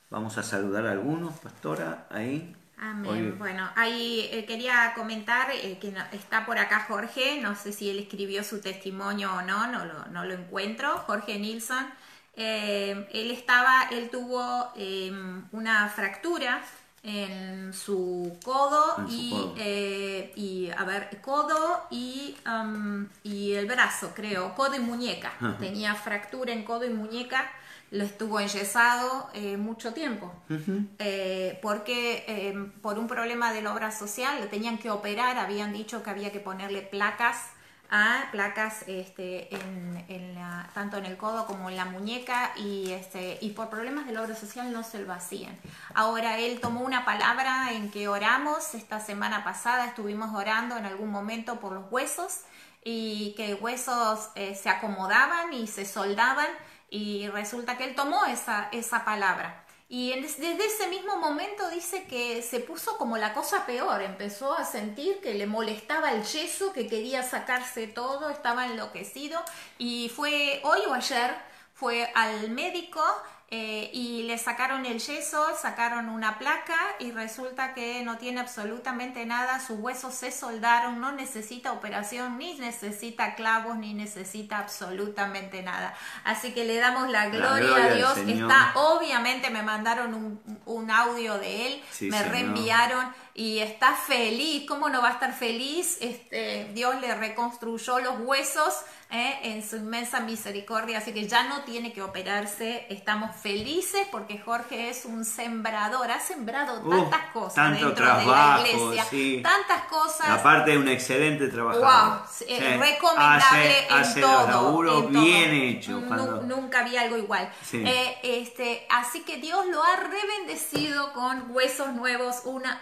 Vamos a saludar a algunos, pastora, ahí. Amén. Bueno, ahí eh, quería comentar eh, que está por acá Jorge, no sé si él escribió su testimonio o no, no lo, no lo encuentro, Jorge Nilsson. Eh, él estaba, él tuvo em, una fractura en su codo, y, y, a ver, codo y, y el brazo, creo, codo y muñeca. Tenía fractura en codo y muñeca lo estuvo enyesado eh, mucho tiempo, eh, porque eh, por un problema de la obra social le tenían que operar, habían dicho que había que ponerle placas, placas este, en, tanto en el codo como en la muñeca y, este, y por problemas de la obra social no se lo hacían. Ahora él tomó una palabra en que oramos, esta semana pasada estuvimos orando en algún momento por los huesos y que huesos se acomodaban y se soldaban y resulta que él tomó esa, esa palabra. Y desde ese mismo momento dice que se puso como la cosa peor, empezó a sentir que le molestaba el yeso, que quería sacarse todo, estaba enloquecido y fue hoy o ayer, fue al médico eh, y le sacaron el yeso, sacaron una placa y resulta que no tiene absolutamente nada, sus huesos se soldaron, no necesita operación, ni necesita clavos, ni necesita absolutamente nada. Así que le damos la gloria, a Dios. Está, obviamente me mandaron un, un audio de él, me reenviaron y está feliz. ¿Cómo no va a estar feliz? Este, Dios le reconstruyó los huesos ¿eh? en su inmensa misericordia, así que ya no tiene que operarse. Estamos felices porque Jorge es un sembrador, ha sembrado tantas cosas dentro de la iglesia, tantas cosas. Aparte de un excelente trabajador. Wow, recomendable en todo. bien hecho. Nunca vi algo igual. Eh, este, así que Dios lo ha rebendecido con huesos nuevos, una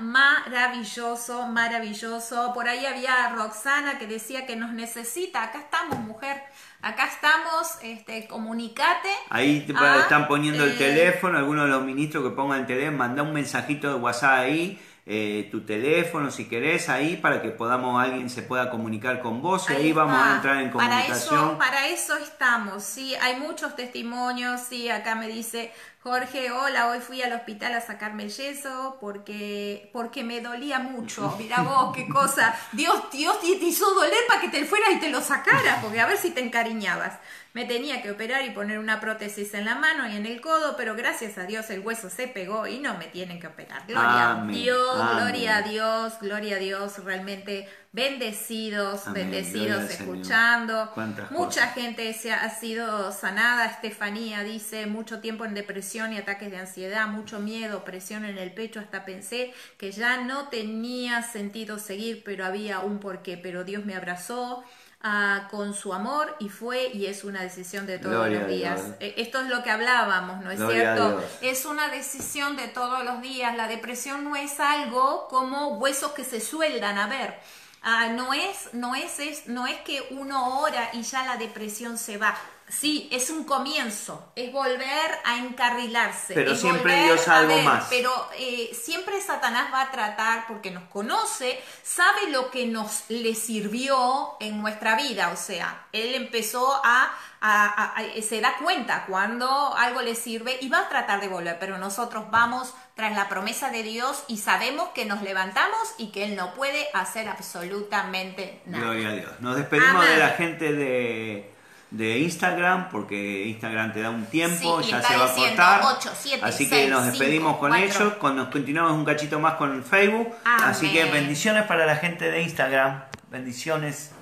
maravilloso, maravilloso. Por ahí había Roxana que decía que nos necesita. Acá estamos, mujer Acá estamos, este, comunicate. Ahí te están poniendo el eh, teléfono, algunos de los ministros que pongan el teléfono, manda un mensajito de WhatsApp ahí, eh, tu teléfono si querés ahí para que podamos, alguien se pueda comunicar con vos y ahí, vamos a entrar en comunicación. Para eso, para eso estamos, sí, hay muchos testimonios, sí, acá me dice Jorge, hola, hoy fui al hospital a sacarme el yeso porque, porque me dolía mucho. Mira vos, qué cosa. Dios, Dios te hizo doler para que te fueras y te lo sacaras, porque a ver si te encariñabas. Me tenía que operar y poner una prótesis en la mano y en el codo, pero gracias a Dios el hueso se pegó y no me tienen que operar. Gloria a Dios, gloria a Dios, gloria a Dios. Realmente bendecidos, bendecidos escuchando. Mucha gente se ha, sido sanada. Estefanía dice mucho tiempo en depresión y ataques de ansiedad, mucho miedo, presión en el pecho. Hasta pensé que ya no tenía sentido seguir, pero había un porqué. Pero Dios me abrazó con su amor y fue y es una decisión de todos los días. Eh, esto es lo que hablábamos, ¿no es cierto? Es una decisión de todos los días. La depresión no es algo como huesos que se sueldan. A ver, ah, no, es, no, es, es, no es que uno ora y ya la depresión se va. Sí, es un comienzo, es volver a encarrilarse. Pero siempre Dios algo más. Pero eh, siempre Satanás va a tratar, porque nos conoce, sabe lo que nos le sirvió en nuestra vida. O sea, él empezó a, se da cuenta cuando algo le sirve y va a tratar de volver. Pero nosotros vamos tras la promesa de Dios y sabemos que nos levantamos y que Él no puede hacer absolutamente nada. Gloria a Dios. Nos despedimos de la gente de de Instagram, porque Instagram te da un tiempo, ya se va a cortar. así que nos despedimos con ellos, con, nos continuamos un cachito más con Facebook. Así que bendiciones para la gente de Instagram. Bendiciones.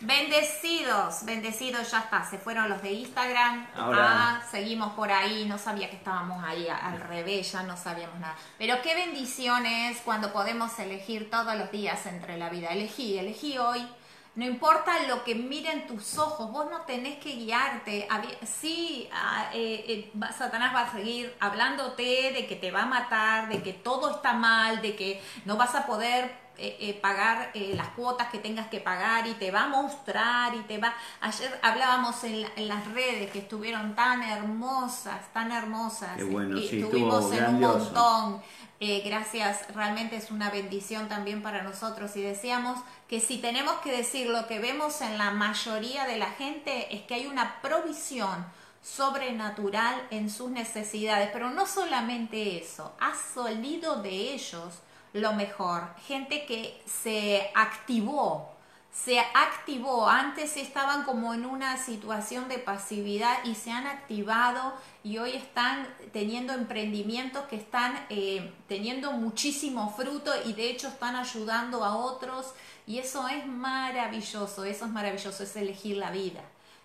Bendecidos, bendecidos, ya está, se fueron los de Instagram, Ahora... ah, seguimos por ahí, no sabía que estábamos ahí al revés, ya no sabíamos nada. Pero qué bendiciones cuando podemos elegir todos los días entre la vida. Elegí, elegí hoy, no importa lo que miren tus ojos, vos no tenés que guiarte. Sí, ah, eh, eh, Satanás va a seguir hablándote de que te va a matar, de que todo está mal, de que no vas a poder eh, pagar las cuotas que tengas que pagar y te va a mostrar y te va... Ayer hablábamos en, las redes que estuvieron tan hermosas, tan hermosas. bueno, sí, estuvimos en un montón. gracias, realmente es una bendición también para nosotros y decíamos que si tenemos que decir lo que vemos en la mayoría de la gente es que hay una provisión sobrenatural en sus necesidades, pero no solamente eso, ha salido de ellos lo mejor, gente que se activó, se activó, antes estaban como en una situación de pasividad y se han activado y hoy están teniendo emprendimientos que están eh, teniendo muchísimo fruto y de hecho están ayudando a otros. Y eso es maravilloso, eso es maravilloso, es elegir la vida,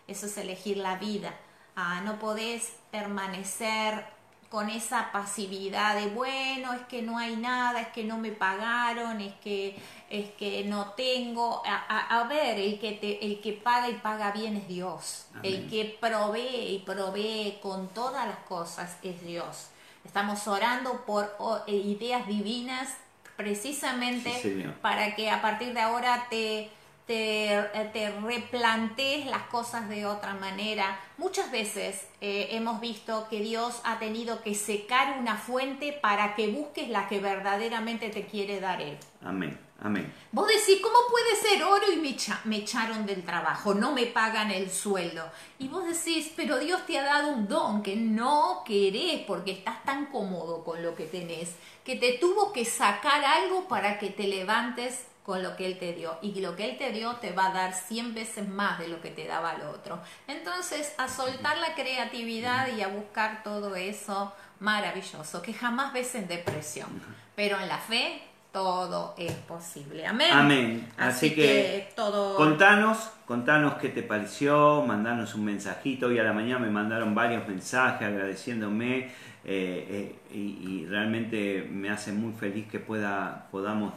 eso es elegir la vida. Ah, no podés permanecer con esa pasividad de bueno, es que no hay nada, es que no me pagaron, es que, es que no tengo. A, ver, el que, te, el que paga y paga bien es Dios. El que provee y provee con todas las cosas es Dios. Estamos orando por eh, ideas divinas precisamente para que a partir de ahora te, te, te, replantees las cosas de otra manera. Muchas veces eh, hemos visto que Dios ha tenido que secar una fuente para que busques la que verdaderamente te quiere dar Él. Amén. Amén. Vos decís, ¿cómo puede ser oro y me, me, echaron del trabajo? No me pagan el sueldo. Y vos decís, pero Dios te ha dado un don que no querés porque estás tan cómodo con lo que tenés, que te tuvo que sacar algo para que te levantes con lo que Él te dio. Y lo que Él te dio te va a dar 100 veces más de lo que te daba el otro. Entonces, a soltar la creatividad y a buscar todo eso maravilloso, que jamás ves en depresión. Pero en la fe todo es posible. Amén. Amén. Así, que, todo... contanos, contanos qué te pareció, mandanos un mensajito. Hoy a la mañana me mandaron varios mensajes agradeciéndome eh, eh, y, realmente me hace muy feliz que pueda, podamos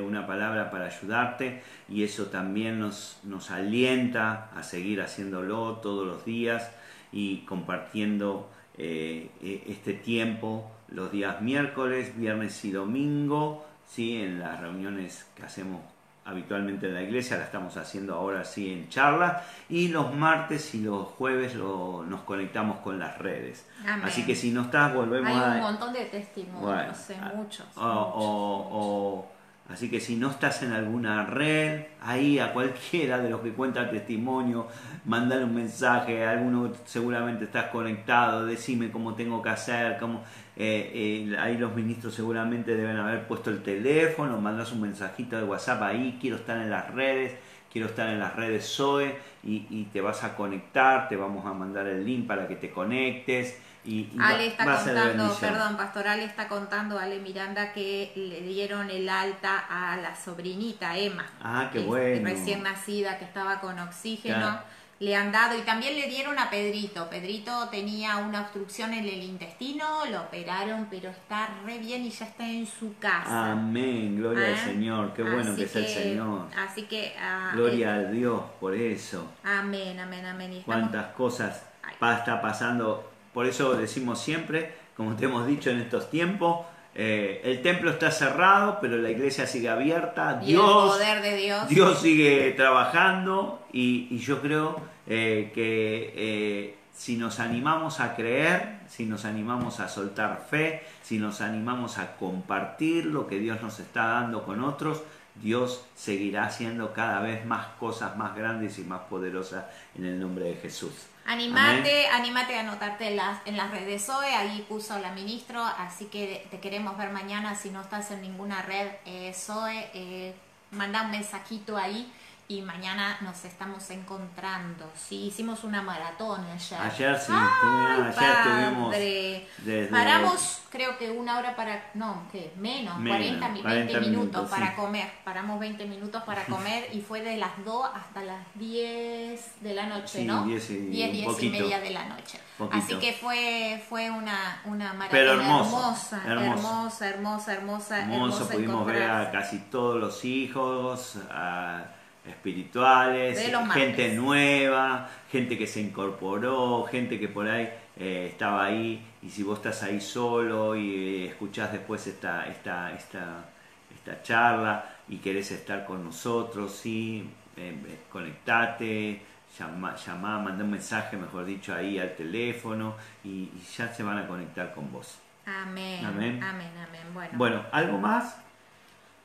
una palabra para ayudarte y eso también nos, nos alienta a seguir haciéndolo todos los días y compartiendo eh, este tiempo los días miércoles, viernes y domingo, ¿sí? en las reuniones que hacemos habitualmente en la iglesia, la estamos haciendo ahora sí en charla, y los martes y los jueves lo, nos conectamos con las redes. Así que si no estás, volvemos a... Hay un montón de testimonios, muchos. o Así que si no estás en alguna red, ahí a cualquiera de los que cuentan testimonio, mandar un mensaje, alguno seguramente estás conectado, decime cómo tengo que hacer, cómo, eh, eh, ahí los ministros seguramente deben haber puesto el teléfono, mandas un mensajito de WhatsApp ahí, quiero estar en las redes, quiero estar en las redes Zoe y, y te vas a conectar, te vamos a mandar el link para que te conectes Ale está contando, perdón, Pastoral está contando, Ale Miranda, que le dieron el alta a la sobrinita Emma. Ah, qué bueno. Recién nacida, que estaba con oxígeno. Le han dado, y también le dieron a Pedrito. Pedrito tenía una obstrucción en el intestino, lo operaron, pero está re bien y ya está en su casa. Amén, gloria al ¿Ah? Señor, qué bueno que es el Señor. Así que. Ah, gloria eh, a Dios por eso. Amén, amén, amén. Cuántas cosas está pasando por eso decimos siempre, como te hemos dicho en estos tiempos, eh, el templo está cerrado, pero la iglesia sigue abierta. Dios, poder de Dios. Dios sigue trabajando y, yo creo eh, que eh, si nos animamos a creer, si nos animamos a soltar fe, si nos animamos a compartir lo que Dios nos está dando con otros, Dios seguirá haciendo cada vez más cosas más grandes y más poderosas en el nombre de Jesús. Animate, animate a anotarte en las, en las redes. Zoe, ahí puso la ministro, así que te queremos ver mañana. Si no estás en ninguna red eh, Zoe, eh, manda un mensajito ahí y mañana nos estamos encontrando. Sí, hicimos una maratón ayer. Ayer sí, Ay, ayer tuvimos. Paramos, creo que una hora para. No, ¿qué? Menos, 40, 20 minutos, para comer. Paramos 20 minutos para [LAUGHS] comer y fue de las 2 hasta las 10 de la noche, ¿no? 10 y, 10, 10 y media de la noche. Así que fue, fue una, una maratón hermosa, hermosa, hermosa, hermosa, hermosa. pudimos ver a casi todos los hijos. A, espirituales, gente nueva, gente que se incorporó, gente que por ahí eh, estaba ahí y si vos estás ahí solo y escuchás después esta, esta, esta, esta charla y querés estar con nosotros, sí, eh, eh, conectate, llama, llama, manda un mensaje, mejor dicho, ahí al teléfono y, ya se van a conectar con vos. Amén. Amén. Amén, amén. Bueno. bueno, ¿algo más?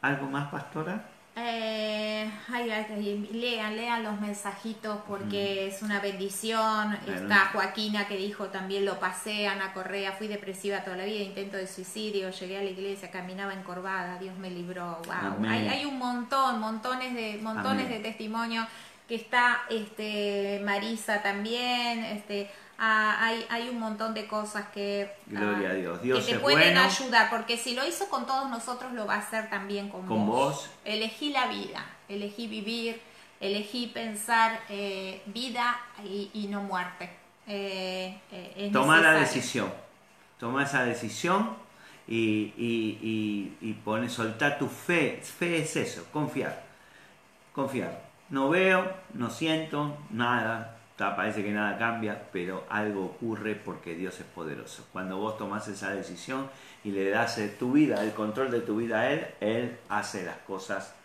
¿Algo más, pastora? Eh, ay, lean, lean los mensajitos porque es una bendición. Está Joaquina que dijo también lo pasé, Ana Correa, fui depresiva toda la vida, intento de suicidio, llegué a la iglesia, caminaba encorvada, Dios me libró. Wow. Hay, hay, un montón, montones de, montones de testimonios que está este Marisa también, este Ah, hay, hay un montón de cosas que, Gloria a Dios. Dios que te pueden ayudar, porque si lo hizo con todos nosotros, lo va a hacer también con, ¿Con vos. Elegí la vida, elegí vivir, elegí pensar eh, vida y, no muerte. Eh, eh toma la decisión, toma esa decisión y, y, y, pone, soltar tu fe. Fe es eso, confiar, confiar. No veo, no siento nada, parece que nada cambia, pero algo ocurre porque Dios es poderoso. Cuando vos tomás esa decisión y le das eh, tu vida, el control de tu vida a Él, Él hace las cosas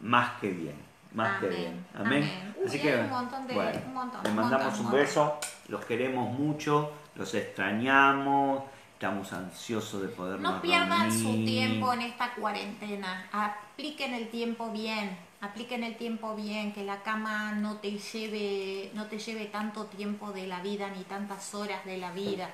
más que bien. Más que bien. Amén. Así que, un montón de, un montón, le mandamos un, beso, los queremos mucho, los extrañamos, estamos ansiosos de poder No pierdan su tiempo en esta cuarentena, apliquen el tiempo bien apliquen el tiempo bien, que la cama no te lleve, no te lleve tanto tiempo de la vida ni tantas horas de la vida.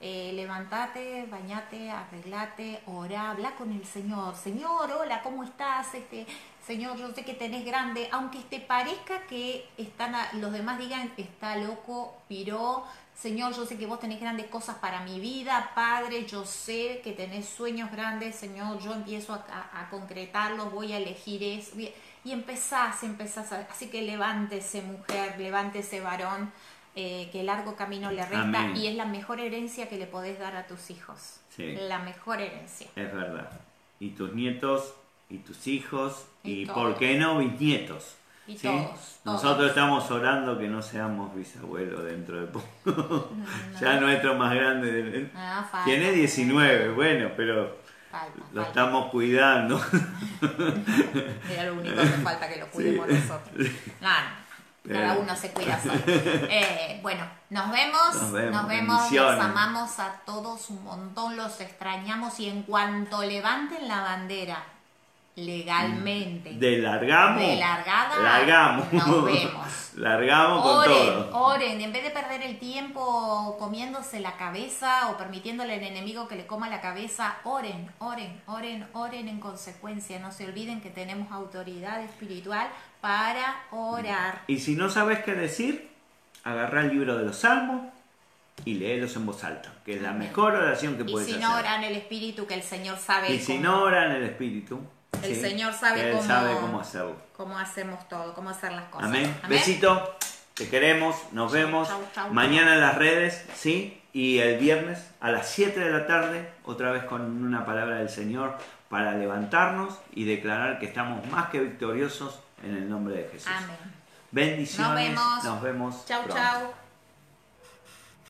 Eh, levantate, bañate, arreglate, ora, habla con el Señor. Señor, hola, ¿cómo estás? Este, Señor, yo sé que tenés grande, aunque te parezca que están los demás digan, está loco, piró, Señor, yo sé que vos tenés grandes cosas para mi vida, Padre, yo sé que tenés sueños grandes, Señor, yo empiezo a, concretarlos, voy a elegir eso y empezás, empezás, así que levántese mujer, levántese varón, eh, que largo camino le resta y es la mejor herencia que le podés dar a tus hijos. La mejor herencia. Es verdad. Y tus nietos, y tus hijos, y, por qué no bisnietos. Y todos, Nosotros estamos orando que no seamos bisabuelos dentro de poco. [LAUGHS] ya nuestro más grande ah, tiene 19, bueno, pero lo estamos cuidando. [LAUGHS] Era lo único que falta que lo cuidemos nosotros. cada uno se cuida solo. [LAUGHS] Eh, bueno, nos vemos, nos vemos, nos vemos los amamos a todos un montón, los extrañamos y en cuanto levanten la bandera legalmente. De largamos. De largada. Largamos. Nos vemos. [LAUGHS] largamos con todo. Oren, en vez de perder el tiempo comiéndose la cabeza o permitiéndole al enemigo que le coma la cabeza, oren, oren, oren, oren en consecuencia. No se olviden que tenemos autoridad espiritual para orar. Y si no sabes qué decir, agarra el libro de los salmos y léelos en voz alta, que es la mejor oración que puedes hacer. Y si no oran el espíritu, que el Señor sabe. Y si no oran el espíritu, el Señor sabe, cómo, sabe cómo hacerlo. Cómo hacemos todo, cómo hacer las cosas. Amén. Besito, te queremos, nos vemos. Mañana en las redes, ¿sí? Y el viernes a las 7 de la tarde, otra vez con una palabra del Señor para levantarnos y declarar que estamos más que victoriosos en el nombre de Jesús. Amén. Bendiciones. Nos vemos. Nos vemos. Chau, chau.